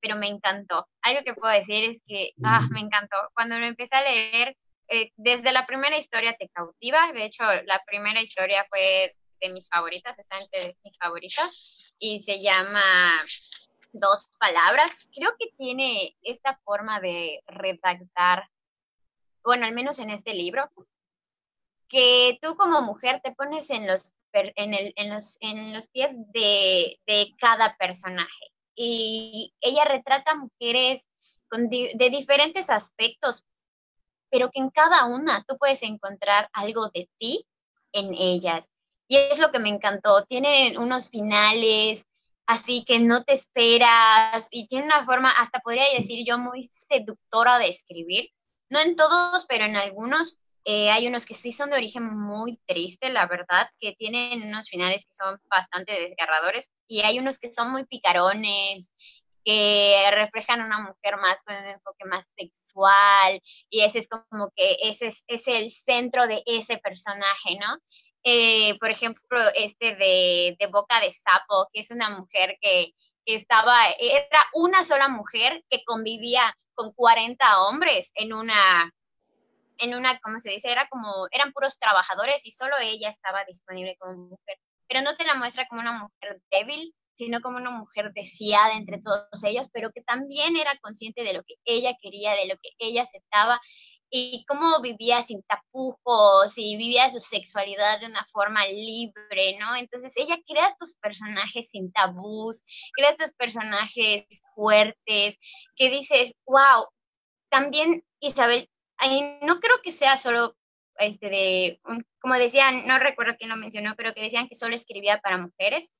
pero me encantó. Algo que puedo decir es que, ah, me encantó. Cuando lo empecé a leer, eh, desde la primera historia te cautiva, de hecho, la primera historia fue de mis favoritas, está entre mis favoritas, y se llama Dos Palabras. Creo que tiene esta forma de redactar, bueno, al menos en este libro, que tú como mujer te pones en los, en el- en los, en los pies de, de cada personaje. Y ella retrata mujeres con de diferentes aspectos, pero que en cada una tú puedes encontrar algo de ti en ellas. Y es lo que me encantó. Tienen unos finales así que no te esperas y tiene una forma, hasta podría decir yo, muy seductora de escribir. No en todos, pero en algunos. Eh, hay unos que sí son de origen muy triste, la verdad, que tienen unos finales que son bastante desgarradores y hay unos que son muy picarones, que reflejan una mujer más con un enfoque más sexual y ese es como que ese es, es el centro de ese personaje, ¿no? Eh, por ejemplo, este de, de Boca de Sapo, que es una mujer que, que estaba, era una sola mujer que convivía con 40 hombres en una, en una, ¿cómo se dice? Era como, eran puros trabajadores y solo ella estaba disponible como mujer. Pero no te la muestra como una mujer débil, sino como una mujer deseada entre todos ellos, pero que también era consciente de lo que ella quería, de lo que ella aceptaba y cómo vivía sin tapujos y vivía su sexualidad de una forma libre, ¿no? Entonces ella crea estos personajes sin tabús, crea estos personajes fuertes, que dices, wow, también Isabel, no creo que sea solo este de, como decían, no recuerdo quién lo mencionó, pero que decían que solo escribía para mujeres.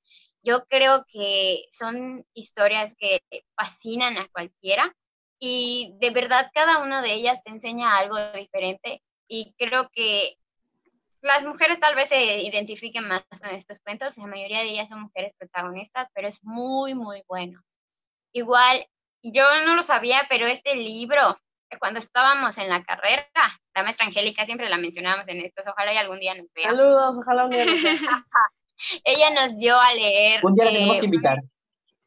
Yo creo que son historias que fascinan a cualquiera y de verdad cada una de ellas te enseña algo diferente y creo que las mujeres tal vez se identifiquen más con estos cuentos, la mayoría de ellas son mujeres protagonistas, pero es muy, muy bueno. Igual, yo no lo sabía, pero este libro, cuando estábamos en la carrera, la maestra Angélica siempre la mencionamos en estos, ojalá y algún día nos vea. Saludos, ojalá un día nos vea. Ella nos dio a leer. Un día la tenemos eh, que invitar.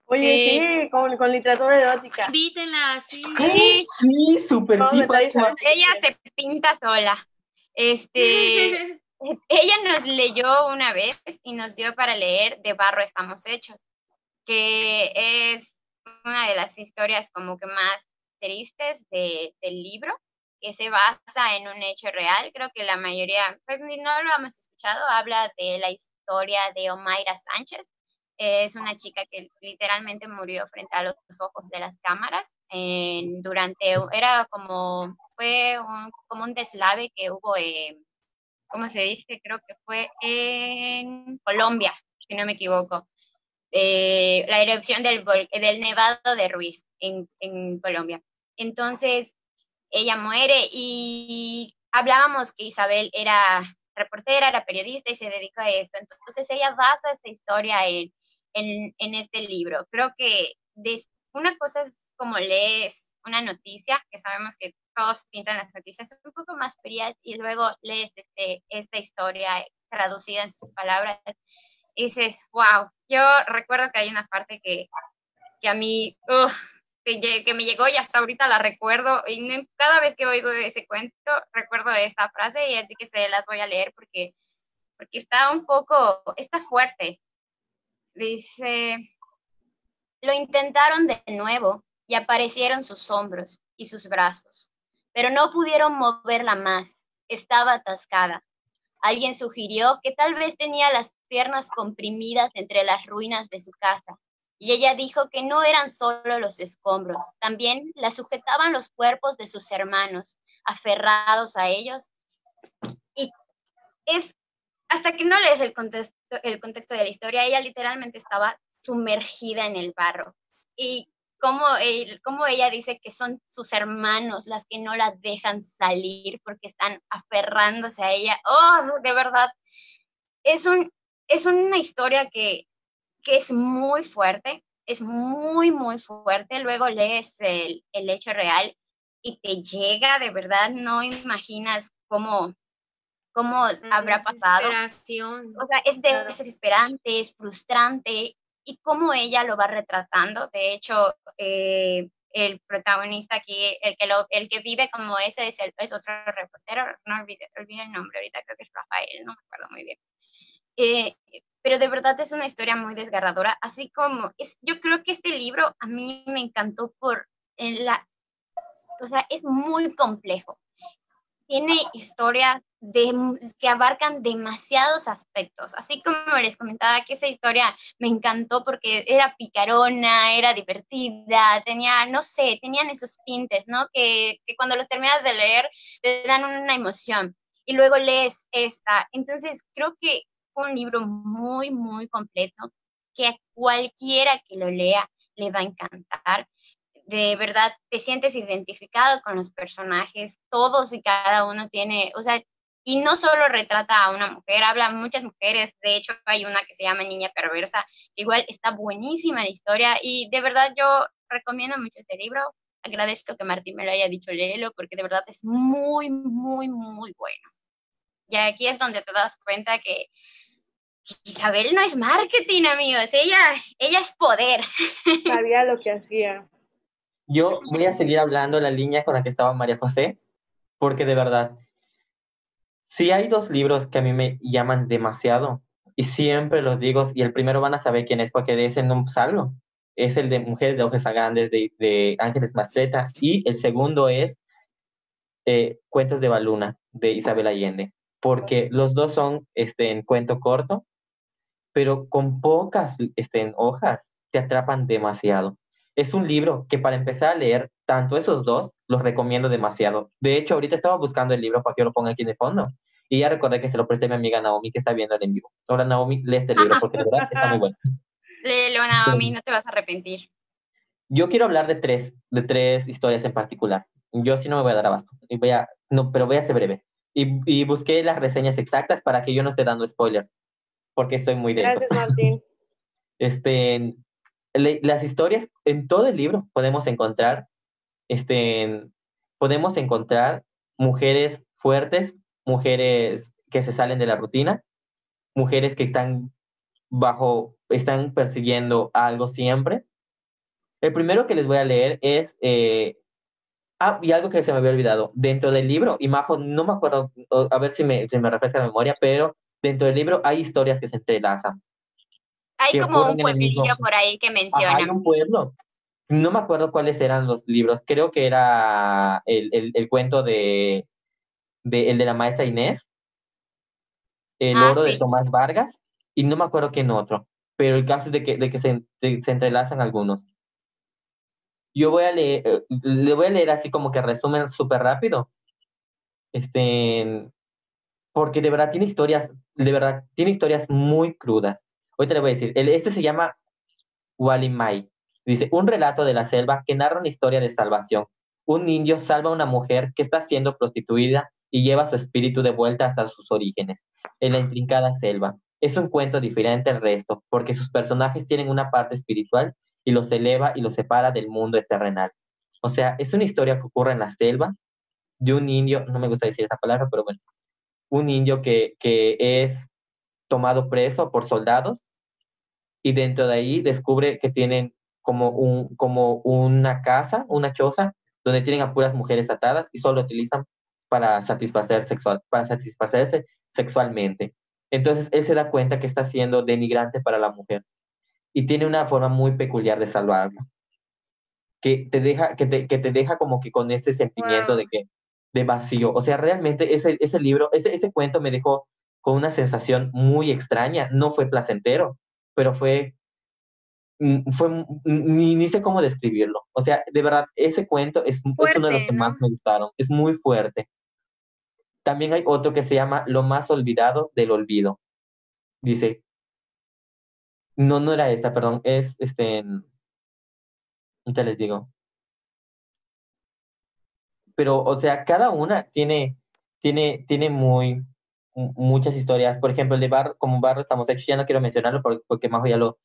Oye, Sí. sí, con, con literatura erótica. Invítenla, sí. Sí, Sí, súper sí. ella se pinta sola. Este, ella nos leyó una vez y nos dio para leer De barro estamos hechos, que es una de las historias como que más tristes de- del libro, que se basa en un hecho real. Creo que la mayoría, pues ni no lo hemos escuchado, habla de la historia de Omaira Sánchez, Es una chica que literalmente murió frente a los ojos de las cámaras durante, era como, fue como un deslave que hubo, ¿cómo se dice? Creo que fue en Colombia, si no me equivoco. Eh, la erupción del, del Nevado de Ruiz en, en Colombia. Entonces, ella muere y hablábamos que Isabel era reportera, era periodista y se dedicó a esto. Entonces ella basa esta historia en, en, este libro. Creo que una cosa es como lees una noticia, que sabemos que todos pintan las noticias un poco más frías, y luego lees este, esta historia traducida en sus palabras, y dices, wow, yo recuerdo que hay una parte que, que a mí, que, me llegó y hasta ahorita la recuerdo, y cada vez que oigo ese cuento, recuerdo esta frase, y así que se las voy a leer porque, porque está un poco, está fuerte. Dice, lo intentaron de nuevo y aparecieron sus hombros y sus brazos, pero no pudieron moverla más. Estaba atascada. Alguien sugirió que tal vez tenía las piernas comprimidas entre las ruinas de su casa, y ella dijo que no eran solo los escombros, también la sujetaban los cuerpos de sus hermanos, aferrados a ellos. Y es hasta que no lees el contexto, el contexto de la historia, ella literalmente estaba sumergida en el barro. Y como, como ella dice que son sus hermanos las que no la dejan salir porque están aferrándose a ella. Oh, de verdad, es, un, es una historia que, que es muy fuerte, es muy, muy fuerte. Luego lees el, el hecho real y te llega, de verdad, no imaginas cómo, cómo habrá pasado. O sea, es desesperante, es frustrante y cómo ella lo va retratando. De hecho, eh, el protagonista aquí, el que, lo, el que vive como ese es, el, es otro reportero, no olvide, olvide, el nombre ahorita, creo que es Rafael, no me acuerdo muy bien. Eh, pero de verdad es una historia muy desgarradora, así como es, yo creo que este libro a mí me encantó por la, o sea, es muy complejo. Tiene historias que abarcan demasiados aspectos. Así como les comentaba que esa historia me encantó porque era picarona, era divertida, tenía, no sé, tenían esos tintes, ¿no? Que, que cuando los terminas de leer te dan una emoción. Y luego lees esta. Entonces, creo que fue un libro muy, muy completo que a cualquiera que lo lea le va a encantar. De verdad te sientes identificado con los personajes, todos y cada uno tiene, o sea, y no solo retrata a una mujer, habla a muchas mujeres, de hecho hay una que se llama Niña Perversa, igual está buenísima la historia y de verdad yo recomiendo mucho este libro, agradezco que Martín me lo haya dicho léelo porque de verdad es muy, muy, muy bueno. Y aquí es donde te das cuenta que Isabel no es marketing, amigos, ella, ella es poder. Sabía lo que hacía. Yo voy a seguir hablando la línea con la que estaba María José, porque de verdad, Sí hay dos libros que a mí me llaman demasiado y siempre los digo y el primero van a saber quién es porque de ese no salgo. Es el de Mujeres de Ojos Grandes de, de Ángeles Maceta y el segundo es eh, Cuentos de Baluna de Isabel Allende porque los dos son este, en cuento corto, pero con pocas este, en hojas te atrapan demasiado. Es un libro que para empezar a leer, tanto esos dos, los recomiendo demasiado. De hecho, ahorita estaba buscando el libro para que yo lo ponga aquí de fondo. Y ya recordé que se lo presté a mi amiga Naomi, que está viendo el en vivo. Ahora, Naomi, lee este libro porque de verdad está muy bueno. Léelo, Naomi, no te vas a arrepentir. Yo quiero hablar de tres, de tres historias en particular. Yo sí no me voy a dar abasto. Y voy a, no, pero voy a ser breve. Y, y busqué las reseñas exactas para que yo no esté dando spoilers, porque estoy muy denso. Gracias, Martín. Este, las historias en todo el libro podemos encontrar, este, podemos encontrar mujeres fuertes mujeres que se salen de la rutina, mujeres que están bajo, están persiguiendo algo siempre. El primero que les voy a leer es, eh, ah, y algo que se me había olvidado, dentro del libro, y Majo, no me acuerdo, a ver si me, si me refresca la memoria, pero dentro del libro hay historias que se entrelazan. Hay como un pueblillo por ahí que menciona. hay un pueblo. No me acuerdo cuáles eran los libros. Creo que era el, el, el cuento de de, el de la maestra Inés, El ah, oro de Tomás Vargas, y no me acuerdo quién otro. pero el caso es de que, de que se, se entrelazan algunos. Yo voy a leer, eh, le voy a leer así como que resumen súper rápido. Este, porque de verdad tiene historias, de verdad, tiene historias muy crudas. Te le voy a decir, este se llama Walimai. Dice, un relato de la selva que narra una historia de salvación. Un indio salva a una mujer que está siendo prostituida y lleva su espíritu de vuelta hasta sus orígenes, en la intrincada selva. Es un cuento diferente al resto, porque sus personajes tienen una parte espiritual y los eleva y los separa del mundo terrenal. O sea, es una historia que ocurre en la selva de un indio, no me gusta decir esa palabra, pero bueno, un indio que, que es tomado preso por soldados y dentro de ahí descubre que tienen como, un, como una casa, una choza, donde tienen a puras mujeres atadas y solo utilizan para, satisfacer sexual, para satisfacerse sexualmente. Entonces él se da cuenta que está siendo denigrante para la mujer y tiene una forma muy peculiar de salvarla, que te deja, que te, que te deja como que con ese sentimiento de que de vacío. O sea, realmente ese, ese libro, ese, ese cuento me dejó con una sensación muy extraña. No fue placentero, pero fue, mm, fue ni, ni sé cómo describirlo. O sea, de verdad, ese cuento es, uno de los que más me gustaron. Es muy fuerte. También hay otro que se llama Lo más olvidado del olvido. Dice, no, no era esta, perdón, es este, te les digo, pero, o sea, cada una tiene, tiene, tiene muy, muchas historias. Por ejemplo, el de Barro, como Barro estamos hechos, ya no quiero mencionarlo porque, Majo ya lo,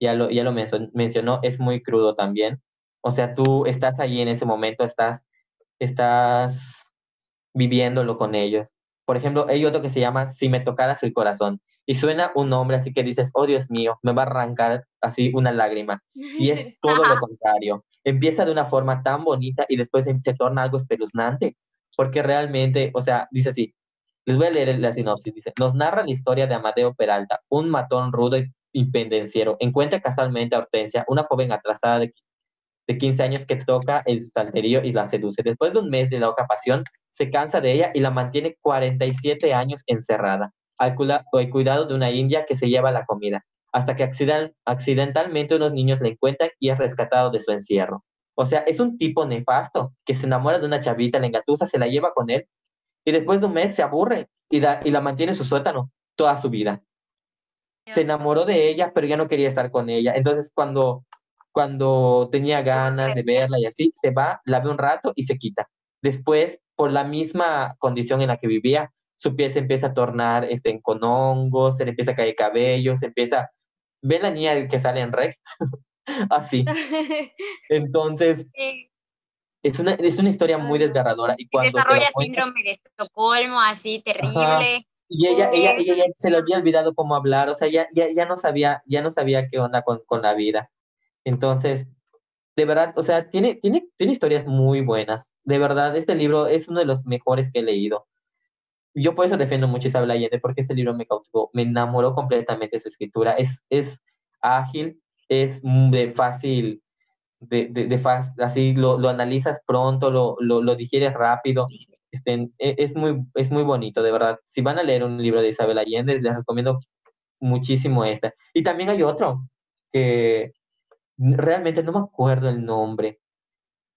ya lo, ya lo mencionó, es muy crudo también. O sea, tú estás ahí en ese momento, estás, estás viviéndolo con ellos. Por ejemplo, hay otro que se llama Si me tocaras el corazón. Y suena un nombre así que dices, oh Dios mío, me va a arrancar así una lágrima. Y es todo lo contrario empieza de una forma tan bonita y después se torna algo espeluznante, porque realmente, o sea, dice así, les voy a leer la sinopsis, dice, nos narra la historia de Amadeo Peralta, un matón rudo y pendenciero, encuentra casualmente a Hortensia, una joven atrasada de, de 15 años que toca el salterío y la seduce. Después de un mes de loca pasión, se cansa de ella y la mantiene 47 años encerrada, al, al cuidado de una india que se lleva la comida hasta que accidentalmente unos niños le encuentran y es rescatado de su encierro. O sea, es un tipo nefasto que se enamora de una chavita, la engatusa, se la lleva con él y después de un mes se aburre y, y la mantiene en su sótano toda su vida. Se enamoró de ella, pero ya no quería estar con ella. Entonces, cuando, cuando tenía ganas de verla y así, se va, la ve un rato y se quita. Después, por la misma condición en la que vivía, su piel se empieza a tornar este, con hongos, se le empieza a caer cabello, se empieza ve la niña que sale en rec, así. Entonces, es, una, es una historia muy desgarradora. Y cuando desarrolla síndrome de Estocolmo, así, terrible. Y ella, ella, ella, se le había olvidado cómo hablar, o sea, ya, ya, ya no sabía, ya no sabía qué onda con, con la vida. Entonces, de verdad, o sea, tiene, tiene, tiene historias muy buenas. De verdad, este libro es uno de los mejores que he leído yo por eso defiendo mucho Isabel Allende, porque este libro me cautivó, me enamoró completamente de su escritura. Es, es ágil, es de fácil, de, de, de así lo, lo, analizas pronto, lo, lo, lo digieres rápido. Este, e, es, muy, es muy bonito, de verdad. Si van a leer un libro de Isabel Allende, les recomiendo muchísimo este. Y también hay otro que realmente no me acuerdo el nombre,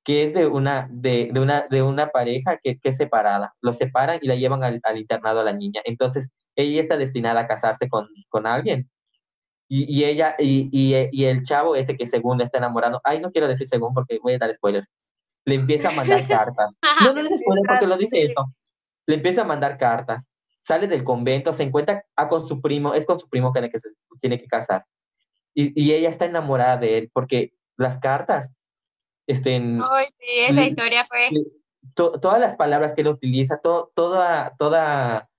que es de una, de, de una, de una pareja que, que, es separada. Lo separan y la llevan al, al, internado a la niña. Entonces, ella está destinada a casarse con, con alguien. Y, y ella, y, y, y, el chavo ese que según está enamorando, ay, no quiero decir según porque voy a dar spoilers, le empieza a mandar cartas. No, no les spoilers porque lo dice esto. Le empieza a mandar cartas. Sale del convento, se encuentra a con su primo, es con su primo que, que se tiene que casar. Y, y ella está enamorada de él porque las cartas este, Ay, sí, esa historia fue... todas las palabras que él utiliza, toda, toda,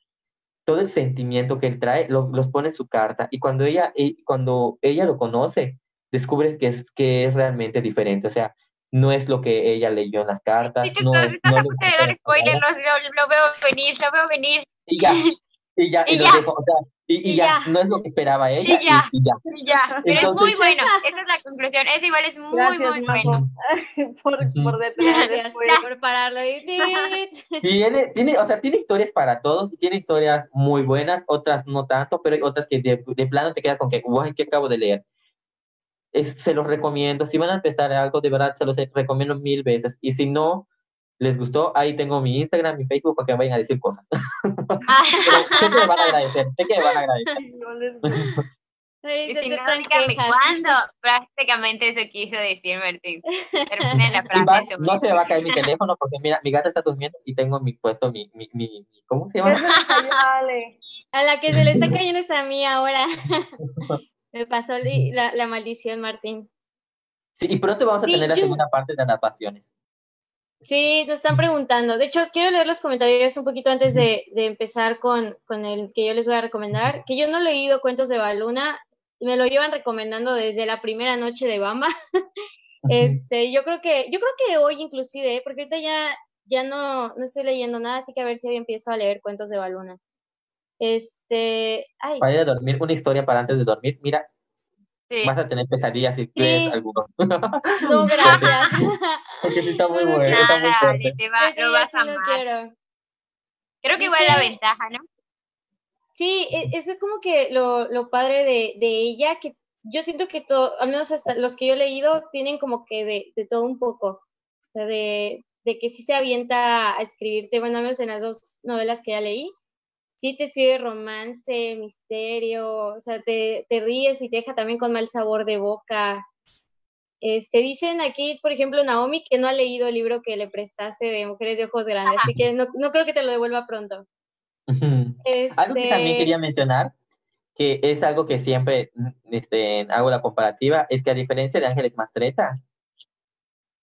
todo el sentimiento que él trae, los pone en su carta. Y cuando ella, y cuando ella lo conoce, descubre que es, que es realmente diferente. O sea, no es lo que ella leyó en las cartas. no es, no lo, spoiler, lo, lo, veo venir, lo veo venir. Y ya, y ya, y, ya. o sea, Y, ya, no es lo que esperaba ella. Y ya, y ya. Pero es muy bueno, esa es la conclusión. Es igual, es muy, muy bueno. por, por detrás. Gracias por pararlo. tiene, tiene, o sea, tiene historias para todos, tiene historias muy buenas, otras no tanto, pero hay otras que de, de plano te quedas con que, guay, ¿qué acabo de leer? se los recomiendo. Si van a empezar algo, de verdad se los recomiendo mil veces. Y si no les gustó, ahí tengo mi Instagram, mi Facebook para que vayan a decir cosas. sé que me van a agradecer, sé que me van a agradecer. No les y si no, dígame cuándo. Prácticamente eso quiso decir Martín. Termina la frase. no se me va a caer mi teléfono porque mira, mi gata está durmiendo y tengo mi puesto mi, mi, mi, ¿cómo se llama? a la que se le está cayendo es a mí ahora. Me pasó la, la, maldición, Martín. Sí, y pronto vamos a tener la segunda parte de adaptaciones. Sí, nos están preguntando. De hecho, quiero leer los comentarios un poquito antes de, de empezar con, con, el que yo les voy a recomendar. Que yo no he leído cuentos de Baluna, me lo llevan recomendando desde la primera noche de Bamba. este, yo creo que, yo creo que hoy inclusive, porque ahorita ya, ya no, no estoy leyendo nada, así que a ver si hoy empiezo a leer cuentos de Baluna. Este, ay. Vaya a dormir, una historia para antes de dormir. Mira, vas a tener pesadillas si crees algunos. No, gracias. Porque sí está muy bueno, está muy fuerte. Te va, lo vas a amar. Creo que igual la ventaja, ¿no? Sí, e, eso es como que lo, lo padre de, de, ella, que yo siento que todo, al menos hasta los que yo he leído, tienen como que de, de todo un poco. O sea, de, de que sí se avienta a escribirte, bueno, al menos en las dos novelas que ya leí, sí te escribe romance, misterio, o sea, te, te, ríes y te deja también con mal sabor de boca. Este, dicen aquí, por ejemplo, Naomi, que no ha leído el libro que le prestaste de Mujeres de Ojos Grandes, así que no, no creo que te lo devuelva pronto. Algo que también este quería mencionar, que es algo que siempre este, hago la comparativa, es que a diferencia de Ángeles Mastreta,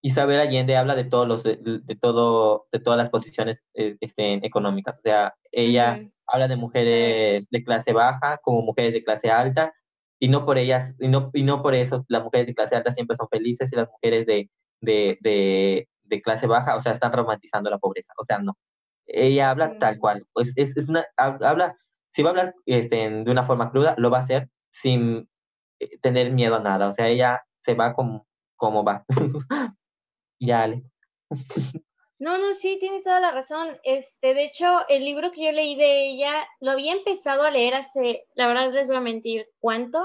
Isabel Allende habla de todos los de, todo de todas las posiciones eh, este, económicas o sea ella habla de mujeres de clase baja como mujeres de clase alta y no por ellas y no y no por eso las mujeres de clase alta siempre son felices y las mujeres de de, de, de clase baja o sea están romantizando la pobreza o sea no. Ella habla tal cual pues es, es una habla si va a hablar este, de una forma cruda lo va a hacer sin eh, tener miedo a nada o sea ella se va como como va. Ya, Ale. No, no, sí, tienes toda la razón. Este, de hecho, el libro que yo leí de ella, lo había empezado a leer hace, la verdad les voy a mentir, ¿cuánto?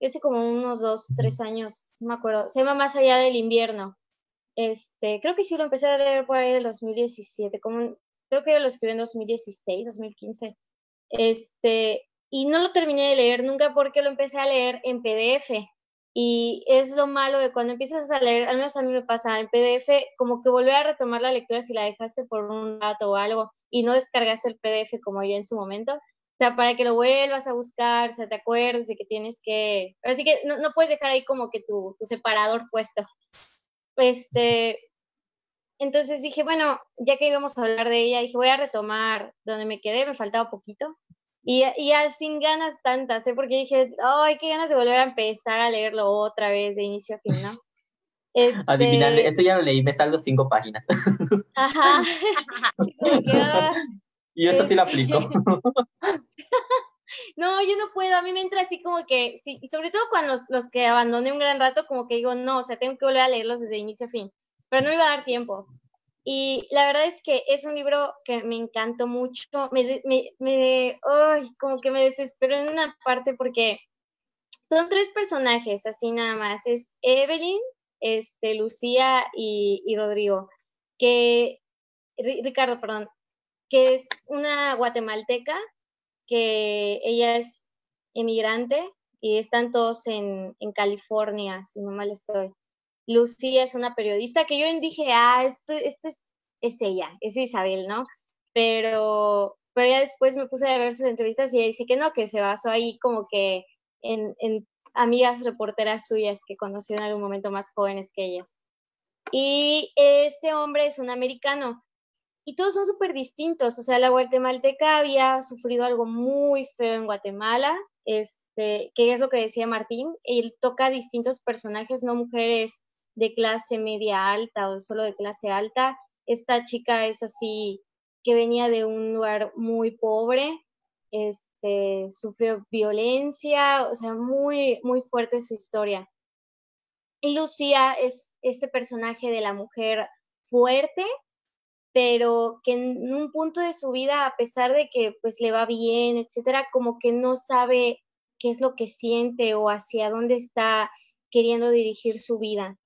Hace como unos dos, tres años, no me acuerdo. Se llama Más allá del invierno. Este, creo que sí lo empecé a leer por ahí del 2017, como creo que lo escribí en 2016, 2015. Este, y no lo terminé de leer nunca porque lo empecé a leer en PDF. Y es lo malo de cuando empiezas a leer, al menos a mí me pasa en PDF, como que volver a retomar la lectura si la dejaste por un rato o algo y no descargaste el PDF como ya en su momento. O sea, para que lo vuelvas a buscar, o sea, te acuerdes de que tienes que... Así que no, no puedes dejar ahí como que tu, tu separador puesto. Este, entonces dije, bueno, ya que íbamos a hablar de ella, dije, voy a retomar donde me quedé, me faltaba poquito. Y, y sin ganas tantas, ¿eh? porque dije, ay, qué ganas de volver a empezar a leerlo otra vez de inicio a fin, ¿no? Este... esto ya lo leí, me salgo cinco páginas. Ajá. Ah, y eso sí lo aplico. no, yo no puedo, a mí me entra así como que, sí, y sobre todo cuando los, los que abandoné un gran rato, como que digo, no, o sea, tengo que volver a leerlos desde inicio a fin, pero no me iba a dar tiempo. Y la verdad es que es un libro que me encantó mucho, me, me, me como que me desesperó en una parte porque son tres personajes, así nada más, es Evelyn, este, Lucía y, y Rodrigo, que, Ricardo, perdón, que es una guatemalteca, que ella es emigrante y están todos en, en California, si no mal estoy. Lucía es una periodista que yo dije, ah, esto, esto es, es, ella, es Isabel, ¿no? Pero, pero ya después me puse a ver sus entrevistas y ella dice que no, que se basó ahí como que en, en amigas reporteras suyas que conoció en algún momento más jóvenes que ellas. Y este hombre es un americano y todos son súper distintos. O sea, la guatemalteca había sufrido algo muy feo en Guatemala, este, que es lo que decía Martín. Él toca distintos personajes, no mujeres de clase media alta o solo de clase alta. Esta chica es así que venía de un lugar muy pobre este, sufrió violencia, o sea, muy, muy fuerte su historia. Y Lucía es este personaje de la mujer fuerte, pero que en un punto de su vida, a pesar de que pues le va bien, etcétera, como que no sabe qué es lo que siente o hacia dónde está queriendo dirigir su vida.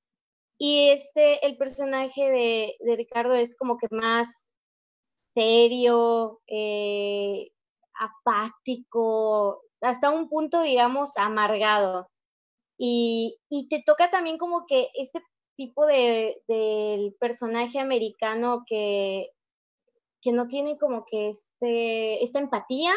Y este, el personaje de, de Ricardo es como que más serio, eh, apático, hasta un punto, digamos, amargado. Y, y, te toca también como que este tipo de, personaje americano que, que no tiene como que este, esta empatía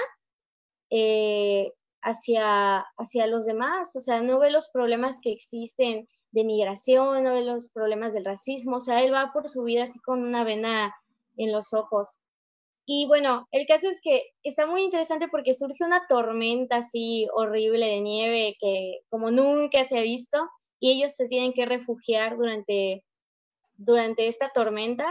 eh, hacia, hacia los demás, o sea, no ve los problemas que existen de migración, no ve los problemas del racismo, o sea, él va por su vida así con una vena en los ojos. Y bueno, el caso es que está muy interesante porque surge una tormenta así horrible de nieve que como nunca se ha visto y ellos se tienen que refugiar durante, durante esta tormenta.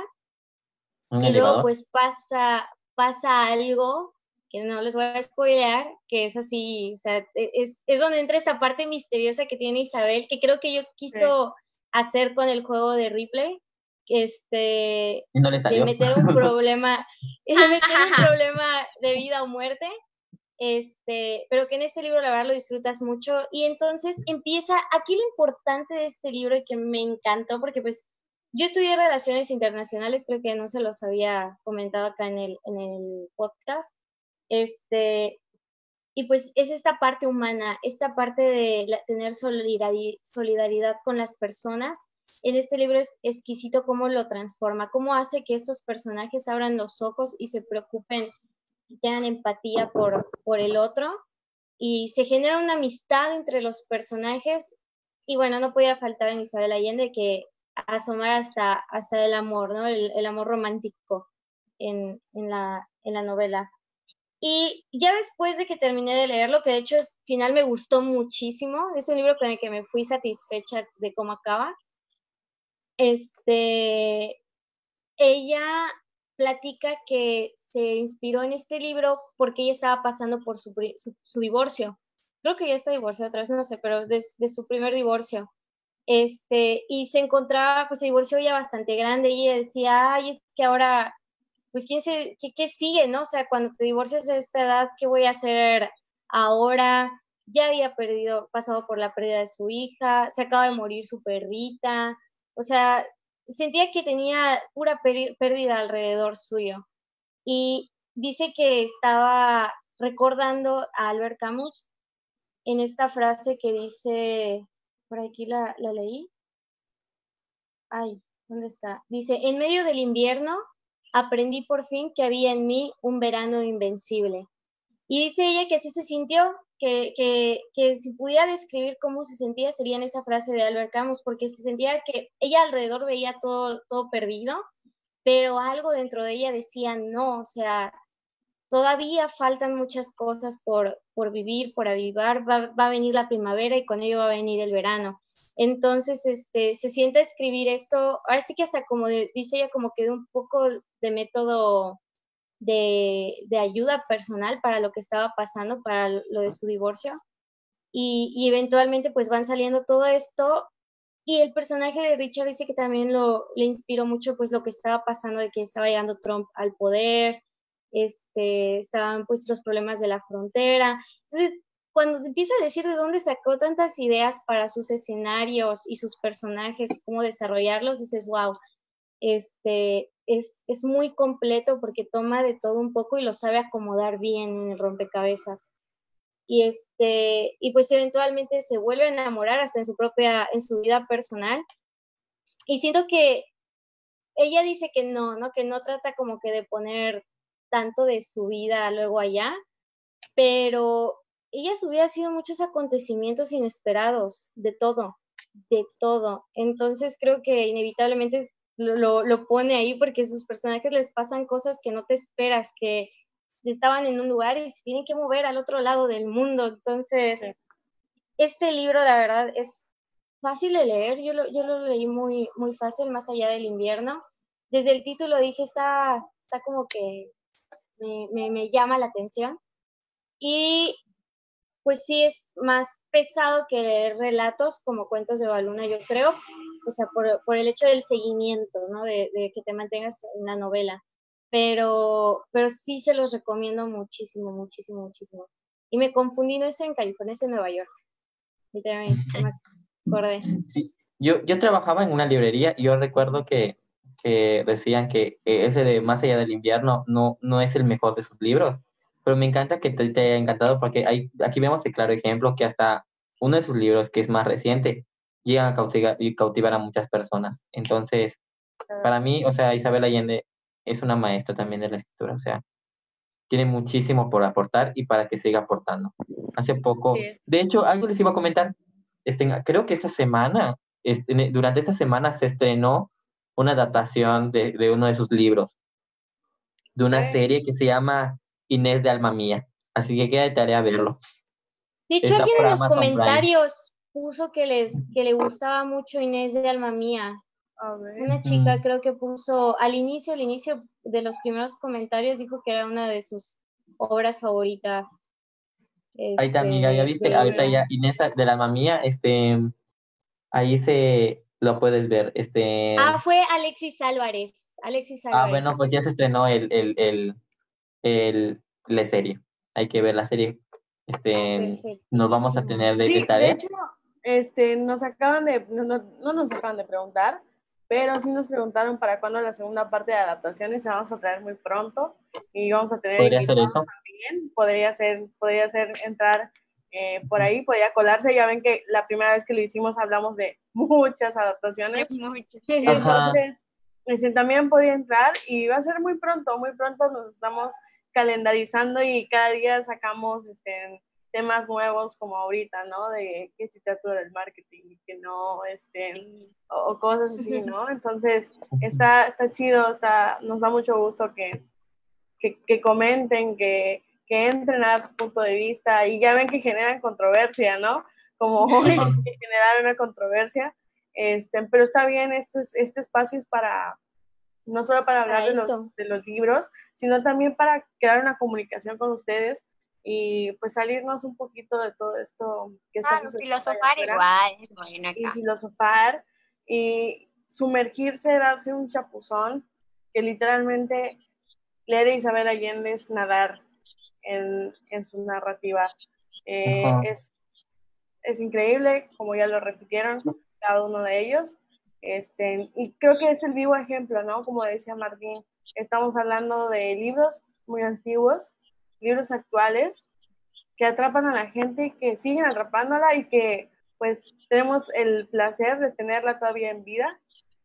y luego pues pasa, pasa algo que no les voy a spoilear, que es así, o sea, e, es, es donde entra esa parte misteriosa que tiene Isabel, que creo que yo quiso hacer con el juego de replay, este, de meter un problema, de meter un problema de vida o muerte, este, pero que en este libro la verdad lo disfrutas mucho. Y entonces empieza, aquí lo importante de este libro y que me encantó, porque pues yo estudié relaciones internacionales, creo que no se los había comentado acá en el, en el podcast, este, y pues es esta parte humana, esta parte de tener solidaridad con las personas. En este libro es exquisito cómo lo transforma, cómo hace que estos personajes abran los ojos y se preocupen y tengan empatía por, por el otro. Y se genera una amistad entre los personajes. Y bueno, no podía faltar en Isabel Allende que asomar hasta, hasta el amor, ¿no? El, amor romántico en, en, la, en la novela. Y ya después de que terminé de leerlo, que de hecho es final me gustó muchísimo, es un libro con el que me fui satisfecha de cómo acaba. Este, ella platica que se inspiró en este libro porque ella estaba pasando por su, su, divorcio. Creo que ya está divorciada otra vez, no sé, pero de, su primer divorcio. Este, y se encontraba, pues se divorció ya bastante grande y ella decía, ay, es que ahora pues quién se, qué, sigue, ¿no? O sea, cuando te divorcias a esta edad, ¿qué voy a hacer ahora? Ya había perdido, pasado por la pérdida de su hija, se acaba de morir su perrita, o sea, sentía que tenía pura pérdida alrededor suyo. Y dice que estaba recordando a Albert Camus en esta frase que dice, por aquí la, la leí. Ay, ¿dónde está? Dice, en medio del invierno aprendí por fin que había en mí un verano invencible. Y dice ella que así se sintió, que, que, si pudiera describir cómo se sentía sería en esa frase de Albert Camus, porque se sentía que ella alrededor veía todo, todo perdido, pero algo dentro de ella decía no, o sea, todavía faltan muchas cosas por, por vivir, por avivar, va, va, a venir la primavera y con ello va a venir el verano. Entonces, este, se siente escribir esto, ahora sí que hasta como dice ella, como que de un poco de método de, ayuda personal para lo que estaba pasando, para lo de su divorcio. Y, eventualmente pues van saliendo todo esto y el personaje de Richard dice que también lo, le inspiró mucho pues lo que estaba pasando de que estaba llegando Trump al poder, este, estaban pues los problemas de la frontera. Entonces cuando empieza a decir de dónde sacó tantas ideas para sus escenarios y sus personajes, cómo desarrollarlos, dices, wow, este, es, es muy completo porque toma de todo un poco y lo sabe acomodar bien en el rompecabezas. Y, este, y pues eventualmente se vuelve a enamorar hasta en su propia, en su vida personal. Y siento que ella dice que no, ¿no? Que no trata como que de poner tanto de su vida luego allá, pero ella su vida ha sido muchos acontecimientos inesperados, de todo, de todo. Entonces creo que inevitablemente lo, lo, pone ahí porque a sus personajes les pasan cosas que no te esperas, que estaban en un lugar y se tienen que mover al otro lado del mundo. Entonces, este libro, la verdad, es fácil de leer. Yo lo, yo lo leí muy, muy fácil, más allá del invierno. Desde el título dije, está, está como que me, me, me llama la atención. y pues sí es más pesado que leer relatos como cuentos de Baluna, yo creo, o sea, por, el hecho del seguimiento, ¿no? De, que te mantengas en la novela. Pero, pero sí se los recomiendo muchísimo, muchísimo, muchísimo. Y me confundí, no es en California, es en Nueva York. me acordé. Sí, yo, yo trabajaba en una librería y yo recuerdo que, que decían que ese de Más allá del invierno no, no es el mejor de sus libros, pero me encanta que te, te haya encantado porque hay, aquí vemos el claro ejemplo que hasta uno de sus libros, que es más reciente, llega a cautivar, y cautivar a muchas personas. Entonces, para mí, o sea, Isabel Allende es una maestra también de la escritura, o sea, tiene muchísimo por aportar y para que siga aportando. Hace poco, de hecho, algo les iba a comentar, este, creo que esta semana, este, durante esta semana se estrenó una adaptación de, de uno de sus libros, de una serie que se llama Inés de Alma Mía. Así que queda de tarea verlo. De hecho, alguien en los comentarios puso que, les, que le gustaba mucho Inés de Alma Mía. Una chica creo que puso al inicio, al inicio de los primeros comentarios, dijo que era una de sus obras favoritas. ahí está, amiga, ya viste, ahorita ya Inés de la mamía, este, ahí se lo puedes ver, este. Ah, fue Alexis Álvarez, Alexis Álvarez. Ah, bueno, pues ya se estrenó el, el, el, el la serie, hay que ver la serie, este, ah, nos vamos a tener de, sí, De hecho, este, nos acaban de, no, no, no nos acaban de preguntar, pero sí nos preguntaron para cuándo la segunda parte de adaptaciones se vamos a traer muy pronto y vamos a tener podría ser eso también. Podría ser podría ser entrar eh, por ahí podría colarse. Ya ven que la primera vez que lo hicimos hablamos de muchas adaptaciones. Entonces pues, también podría entrar y va a ser muy pronto muy pronto nos estamos calendarizando y cada día sacamos este temas nuevos como ahorita, ¿no? De qué se trata del marketing y que no estén, o, cosas así, ¿no? Entonces, está, está chido, está, nos da mucho gusto que, que, que comenten, que, que entren a dar su punto de vista y ya ven que generan controversia, ¿no? Como hoy, que generar una controversia, este, pero está bien, este, este espacio es para, no solo para hablar de los, de los libros, sino también para crear una comunicación con ustedes y pues salirnos un poquito de todo esto que está ah, filosofar igual, y filosofar y sumergirse, darse un chapuzón, que literalmente leer a Isabel Allende es nadar en, en su narrativa. Eh, es, es increíble, como ya lo repitieron cada uno de ellos. Este, y creo que es el vivo ejemplo, ¿no? Como decía Martín, estamos hablando de libros muy antiguos libros actuales que atrapan a la gente y que siguen atrapándola y que pues tenemos el placer de tenerla todavía en vida.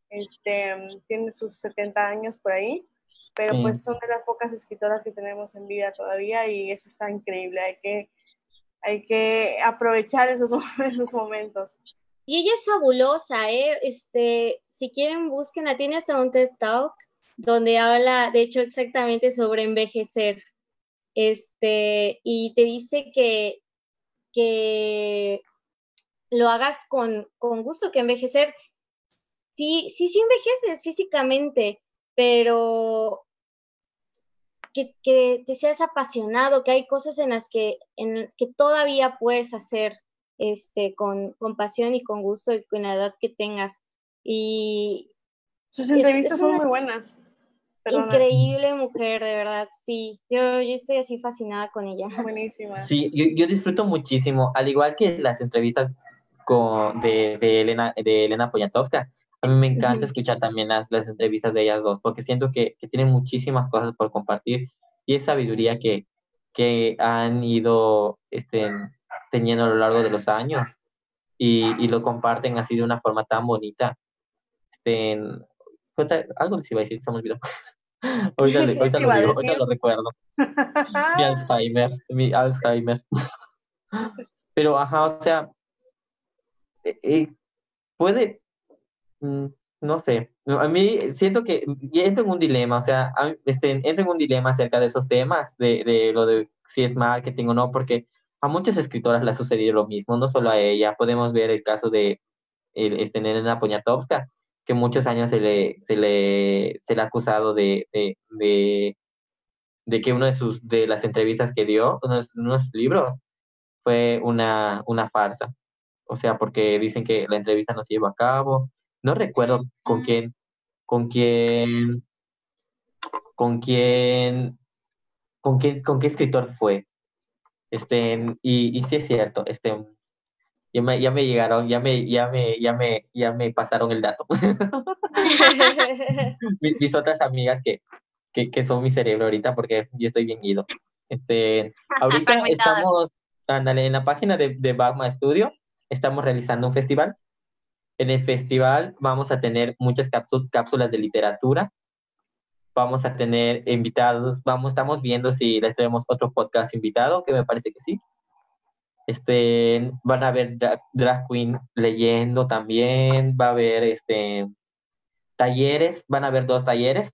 Este, tiene sus 70 años por ahí, pero pues son de las pocas escritoras que tenemos en vida todavía y eso está increíble. Hay que, hay que aprovechar esos, esos momentos. Y ella es fabulosa, ¿eh? Este, si quieren, busquen, tiene hasta un TED Talk donde habla, de hecho, exactamente sobre envejecer. Este, y te dice que, que lo hagas con, gusto, que envejecer, sí, sí, sí envejeces físicamente, pero que, te seas apasionado, que hay cosas en las que, en, que todavía puedes hacer este, con, con pasión y con gusto y con la edad que tengas. Y sus entrevistas son muy buenas. Increíble mujer, de verdad, sí. Yo, yo estoy así fascinada con ella. Buenísima. Sí, yo, yo disfruto muchísimo, al igual que las entrevistas con, de, de, Elena, de Elena Poniatowska. A mí me encanta escuchar también las, las entrevistas de ellas dos, porque siento que, que tienen muchísimas cosas por compartir y es sabiduría que, que han ido este, teniendo a lo largo de los años y, y lo comparten así de una forma tan bonita. Este, algo les iba a decir, se me olvidó. ahorita, ahorita, lo, digo, ahorita lo recuerdo. mi Alzheimer, mi Alzheimer. Pero, ajá, o sea, eh, puede, mm, no sé, a mí siento que entro en un dilema, o sea, este, entro en un dilema acerca de esos temas, de, de lo de si es marketing o no, porque a muchas escritoras le ha sucedido lo mismo, no solo a ella, podemos ver el caso de el, este, Poniatowska, que muchos años se le, se le, se le ha acusado de, de, de que uno de sus de las entrevistas que dio, unos, unos libros, fue una, una farsa. O sea, porque dicen que la entrevista no se llevó a cabo. No recuerdo con quién, con quién, con quién, con qué, con qué escritor fue. Este, y, y sí es cierto, este, ya me, ya me llegaron, ya me, ya me, ya me, ya me pasaron el dato. mis, mis otras amigas que, que, que son mi cerebro ahorita porque yo estoy bien ido. Este, ahorita estamos, ándale, en la página de, de Bagma Studio, estamos realizando un festival. En el festival vamos a tener muchas cápsu- cápsulas de literatura. Vamos a tener invitados, vamos, estamos viendo si les tenemos otro podcast invitado, que me parece que sí. Este, van a haber drag, queen leyendo también, va a haber este, talleres, van a haber dos talleres,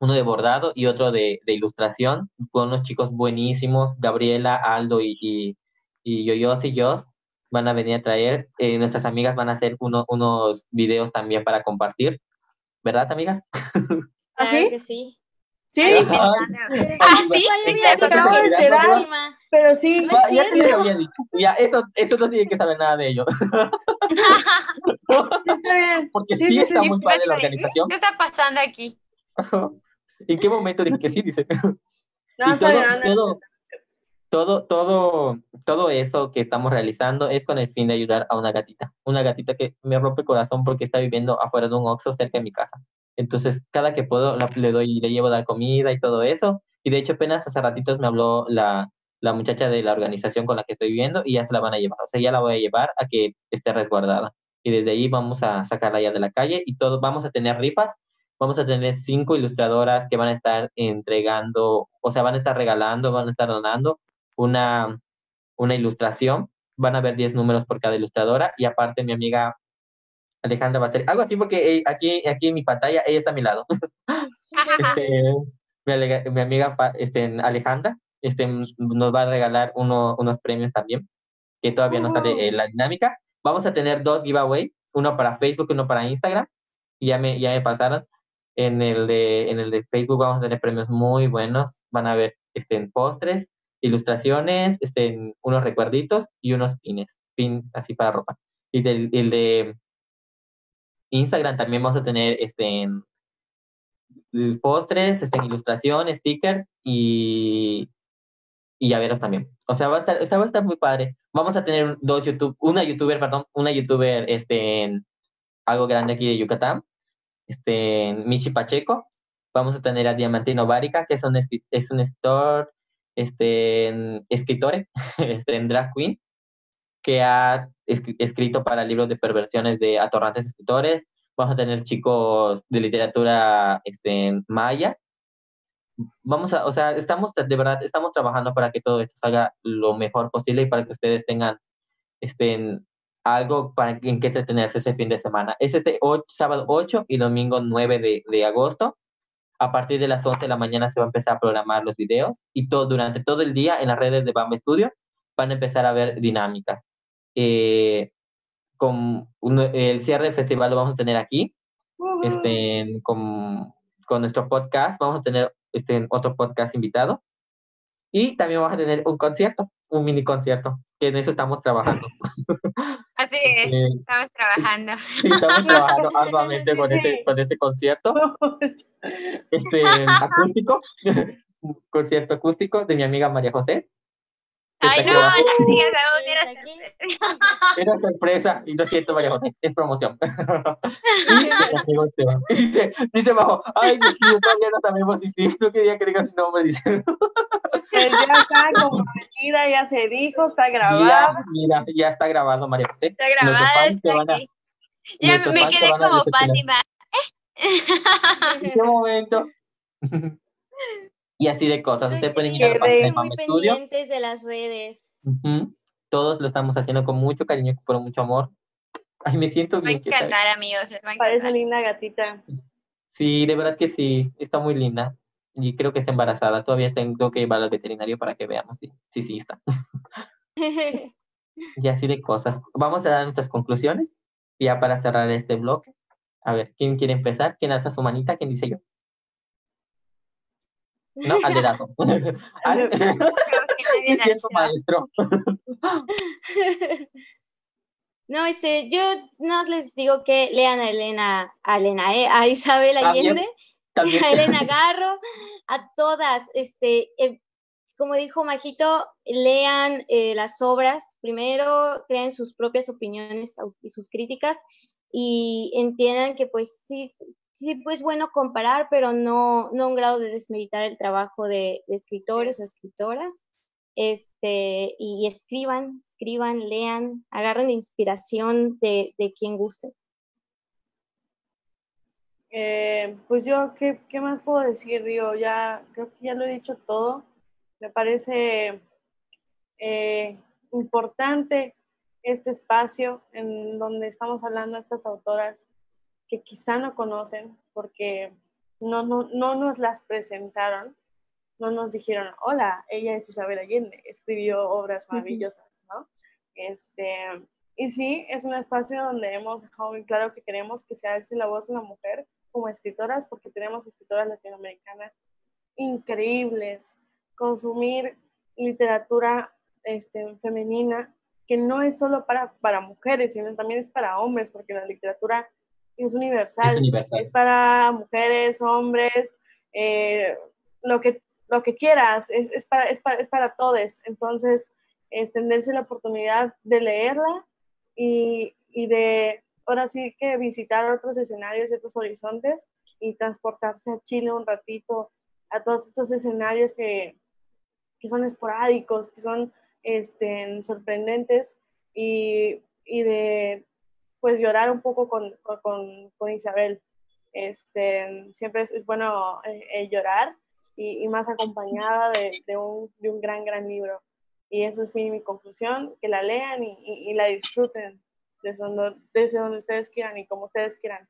uno de bordado y otro de, de ilustración, con unos chicos buenísimos, Gabriela, Aldo y, y, y Yoyos y Yos van a venir a traer, eh, nuestras amigas van a hacer uno, unos videos también para compartir, ¿verdad, amigas? ¿Ah, Claro sí? que sí. Sí, Ay, Ah, sí, pero sí. No es ya te lo había dicho. Ya, eso, eso no tiene que saber nada de ello. Sí, está bien. Porque Sí, sí, sí, está sí. muy padre la organización. ¿Qué está pasando aquí? ¿En qué momento dije que sí? Dice. No, todo, todo, todo, todo, todo eso que estamos realizando es con el fin de ayudar a una gatita. Una gatita que me rompe el corazón porque está viviendo afuera de un Oxxo cerca de mi casa. Entonces, cada que puedo, la- le doy, le llevo a dar comida y todo eso. Y de hecho, apenas hace ratitos me habló la, la muchacha de la organización con la que estoy viviendo y ya se la van a llevar. O sea, ya la voy a llevar a que esté resguardada. Y desde ahí vamos a sacarla ya de la calle y todo, vamos a tener rifas vamos a tener cinco ilustradoras que van a estar entregando, o sea, van a estar regalando, van a estar donando una, una ilustración. Van a haber 10 números por cada ilustradora y aparte mi amiga Alejandra hacer algo así porque eh, aquí, aquí en mi pantalla ella está a mi lado. Este, mi, alega- mi amiga este, Alejandra este, nos va a regalar uno- unos premios también, que todavía no sale eh, la dinámica. Vamos a tener dos giveaway, uno para Facebook y uno para Instagram. Ya me, ya me pasaron. En el, de, en el de Facebook vamos a tener premios muy buenos. Van a haber este, postres, ilustraciones, este, unos recuerditos y unos pines, pin así para ropa. Y del, el de Instagram también vamos a tener este, postres, este, ilustración, stickers y, y llaveros también. O sea, va a estar, o sea, va a estar muy padre. Vamos a tener dos YouTube, una youtuber, perdón, una youtuber, este, en algo grande aquí de Yucatán, este, Michi Pacheco. Vamos a tener a Diamantino Bárica, que es un, es un escritor, este, en- escritor, este, en drag queen, que ha escri- escrito para libros de perversiones de atorrantes escritores. Vamos a tener chicos de literatura este, maya. Vamos a, o sea, estamos, de verdad, estamos trabajando para que todo esto salga lo mejor posible y para que ustedes tengan este, algo para, en que entretenerse ese fin de semana. Es este ocho- sábado 8 y domingo 9 de, de agosto. A partir de las 11 de la mañana se va a empezar a programar los videos y todo, durante todo el día en las redes de Bamba Studio van a empezar a ver dinámicas. Eh, con uno- el cierre del festival lo vamos a tener aquí, este, con, con nuestro podcast. Vamos a tener este, otro podcast invitado. Y también vamos a tener un concierto, un mini concierto, que en eso estamos trabajando. Así es, Eh, estamos trabajando. Sí, estamos trabajando arduamente con ese, Sí. con ese concierto, este, acústico, un concierto acústico de mi amiga María José. Ay, no, no digas era. Era sorpresa, y lo siento, María José, es promoción. y dice, dice bajo, ay, Dios mío, todavía no sabemos si sí, no quería que digas mi nombre, dice. Pues ya está comprometida, ya se dijo, está Mira, grabada. mira, ya está grabado, María José. Está grabada, está van a- aquí. Ya me quedé como. Fátima. ¿En qué momento? Y así de cosas. Ustedes pueden ir a la página de muy Mama Studio. pendientes de las redes. Todos lo estamos haciendo con mucho cariño, con mucho amor. Ay, me siento Les va a bien. encantar, amigos, va a Parece linda gatita. Sí, de verdad que sí, está muy linda. Y creo que está embarazada. Todavía tengo que llevarla al veterinario para que veamos si sí, sí está. Y así de cosas. Vamos a dar nuestras conclusiones. Ya para cerrar este bloque. A ver, ¿quién quiere empezar? ¿Quién alza su manita? ¿Quién dice yo? No, al dedazo. Al- analizó. maestro. No, este, yo no les digo que lean a Elena, a Elena, eh, a Isabel. Allende, También. a Elena Garro, a todas, este, eh, como dijo Majito, lean eh, las obras primero, creen sus propias opiniones y sus críticas y entiendan que pues sí, sí, pues bueno comparar, pero no, no a un grado de desmeditar el trabajo de, escritores o escritoras. Este, y escriban, escriban, lean, agarren inspiración de, de quien guste. Eh, pues yo, ¿qué, qué más puedo decir? Digo, ya, creo que ya lo he dicho todo. Me parece eh, importante este espacio en donde estamos hablando de estas autoras que quizá no conocen porque no, no, no nos las presentaron, no nos dijeron, hola, ella es Isabel Allende, escribió obras maravillosas, ¿no? Este, y sí, es un espacio donde hemos dejado muy claro que queremos que se alce la voz de la mujer como escritoras, porque tenemos escritoras latinoamericanas increíbles, consumir literatura este, femenina, que no es solo para, para mujeres, sino también es para hombres, porque la literatura es universal, Es universal. es para mujeres, hombres, eh, lo, que, lo que quieras, es, es, para, es, para, es para todos. Entonces, extenderse la oportunidad de leerla y, y de, ahora sí que visitar otros escenarios y otros horizontes y transportarse a Chile un ratito, a todos estos escenarios que, que son esporádicos, que son este, sorprendentes y, y de pues llorar un poco con, con, con Isabel. Este, siempre es, es bueno eh, eh, llorar y, y, más acompañada de, de, un, de, un, gran, gran libro. Y esa es mi, mi conclusión, que la lean y, y, y la disfruten desde donde, desde donde, ustedes quieran y como ustedes quieran.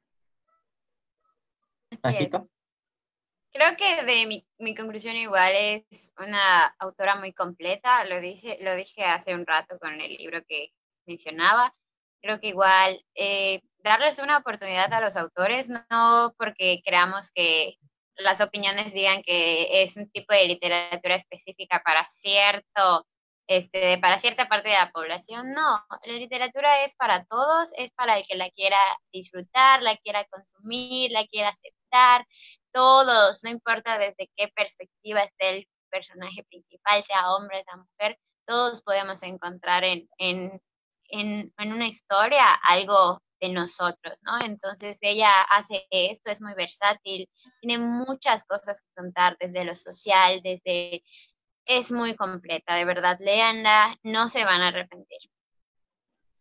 Creo que de mi, mi, conclusión igual es una autora muy completa, lo, dice, lo dije hace un rato con el libro que mencionaba, creo que igual eh, darles una oportunidad a los autores, no porque creamos que las opiniones digan que es un tipo de literatura específica para cierto, este, para cierta parte de la población, no, la literatura es para todos, es para el que la quiera disfrutar, la quiera consumir, la quiera aceptar, todos, no importa desde qué perspectiva esté el personaje principal, sea hombre, sea mujer, todos podemos encontrar en, en, en, en, una historia algo de nosotros, ¿no? Entonces ella hace esto, es muy versátil, tiene muchas cosas que contar desde lo social, desde... Es muy completa, de verdad, léanla, no se van a arrepentir.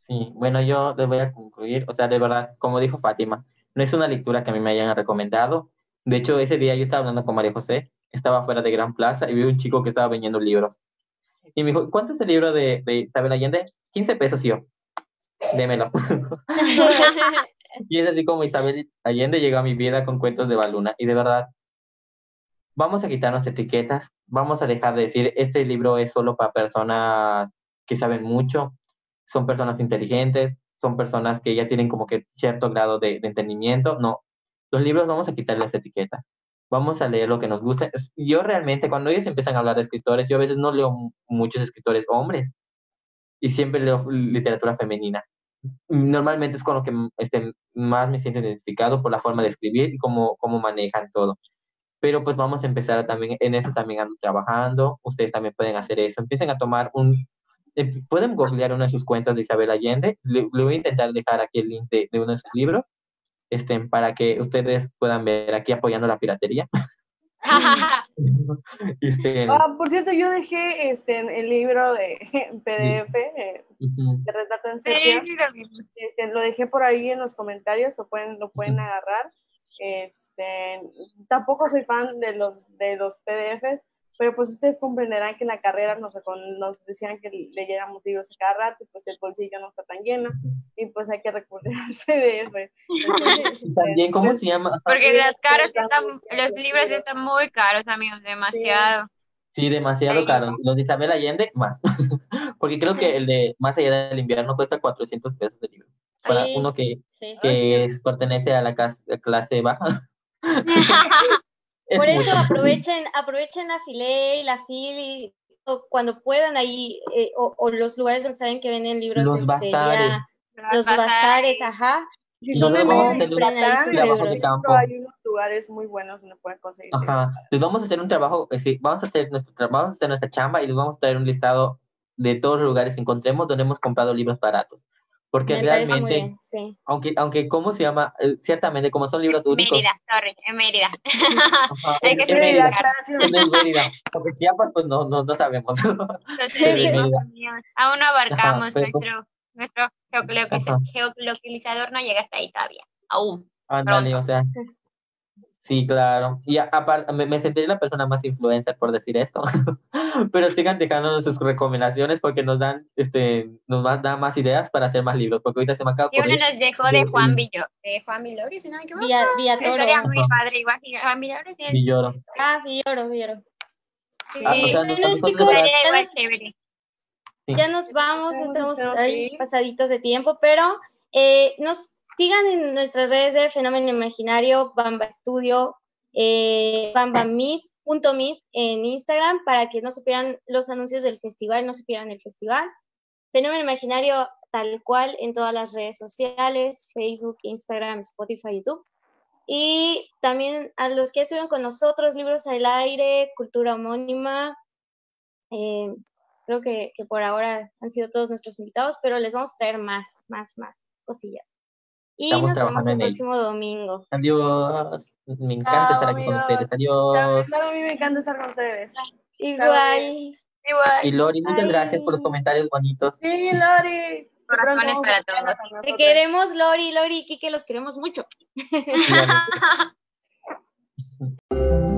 Sí, bueno, yo les voy a concluir, o sea, de verdad, como dijo Fátima, no es una lectura que a mí me hayan recomendado, de hecho, ese día yo estaba hablando con María José, estaba fuera de Gran Plaza y vi un chico que estaba vendiendo libros. Y me dijo, ¿cuánto es el libro de, de Isabel Allende? 15 pesos, y yo. Démelo. y es así como Isabel Allende llegó a mi vida con cuentos de Baluna. Y de verdad, vamos a quitarnos etiquetas, vamos a dejar de decir, este libro es solo para personas que saben mucho, son personas inteligentes, son personas que ya tienen como que cierto grado de, de entendimiento. No, los libros vamos a quitarle esa etiqueta. Vamos a leer lo que nos gusta. Yo realmente, cuando ellos empiezan a hablar de escritores, yo a veces no leo muchos escritores hombres y siempre leo literatura femenina. Normalmente es con lo que este, más me siento identificado por la forma de escribir y cómo, cómo manejan todo. Pero pues vamos a empezar también, en eso también ando trabajando. Ustedes también pueden hacer eso. Empiecen a tomar un, eh, pueden googlear una de sus cuentas de Isabel Allende. Le, le voy a intentar dejar aquí el link de, de uno de sus libros este, para que ustedes puedan ver aquí apoyando la piratería. este, ah, por cierto, yo dejé este, el libro de PDF, eh, uh -huh. de retrato en sepia. Sí, este, lo dejé por ahí en los comentarios, lo pueden, lo pueden agarrar. Este, tampoco soy fan de los, de los PDFs, pero pues ustedes comprenderán que en la carrera nos, nos decían que leyéramos libros a cada rato, y pues el bolsillo no está tan lleno, y pues hay que recurrir al PDF. Entonces, También, ¿cómo se llama? Porque las caras están, los libros están muy caros, amigos, demasiado. Sí, sí demasiado caro. Los de Isabel Allende, más. Porque creo que el de Más allá del invierno cuesta 400 pesos de libro. Para sí, uno que, sí. que es, pertenece a la clase baja. Es Por eso aprovechen, aprovechen la Filé y la Fil y cuando puedan ahí, eh, o, o los lugares donde saben que venden libros, Los este, bazares. los bazares, ajá. Si son en el libros. centro hay unos lugares muy buenos donde pueden conseguir. Ajá. Les vamos a hacer un trabajo, eh, sí, vamos a hacer nuestro tra- vamos a hacer nuestra chamba y les vamos a traer un listado de todos los lugares que encontremos donde hemos comprado libros baratos. Porque Me parece muy realmente, bien, sí. aunque, aunque, ¿cómo se llama? Eh, ciertamente, como son libros únicos. Mérida, sorry, en Mérida. Ajá, Hay en- que en Mérida, en Mérida. Porque Chiapas, pues no, no, no sabemos. Entonces, Sí, sí, Mérida. Dios, aún no abarcamos Ajá, pero- nuestro, nuestro geolocalizador, no llega hasta ahí todavía. Aún. Ándale, Pronto. o sea. Sí, claro. Y aparte, me, me sentiré la persona más influencer por decir esto. Pero sigan dejándonos sus recomendaciones porque nos dan, este, nos va- dan más ideas para hacer más libros. Porque ahorita se me acaba de Y uno nos dejó de- Juan Villo, de Juan Vilorio, si no me equivoco. Vía, vía Toro. Estaría muy padre, igual Juan Vilorio, sí. Y lloro. Ah, Villoro, Villoro. Sí, Ah, o sea, Bueno, chicos, ya- nos-. Sí. Ya nos vamos, estamos ahí pasaditos de tiempo, pero eh, nos sigan en nuestras redes de Fenómeno Imaginario, Bamba Studio, eh, bambameet.meet en Instagram para que no supieran los anuncios del festival, no supieran el festival. Fenómeno Imaginario tal cual en todas las redes sociales, Facebook, Instagram, Spotify, YouTube. Y también a los que estuvieron con nosotros, Libros al Aire, Cultura Homónima, eh, creo que, que por ahora han sido todos nuestros invitados, pero les vamos a traer más, más, más cosillas. Y Estamos nos vemos trabajando el ello. próximo domingo. Adiós. Me encanta Chao, estar aquí con ustedes. Adiós. Claro, a mí me encanta estar con ustedes. Igual. Igual. Y Lori, muchas Ay. gracias por los comentarios bonitos. Sí, Lori. Corazones para todos. Te queremos, Lori, Lori y Kike, los queremos mucho.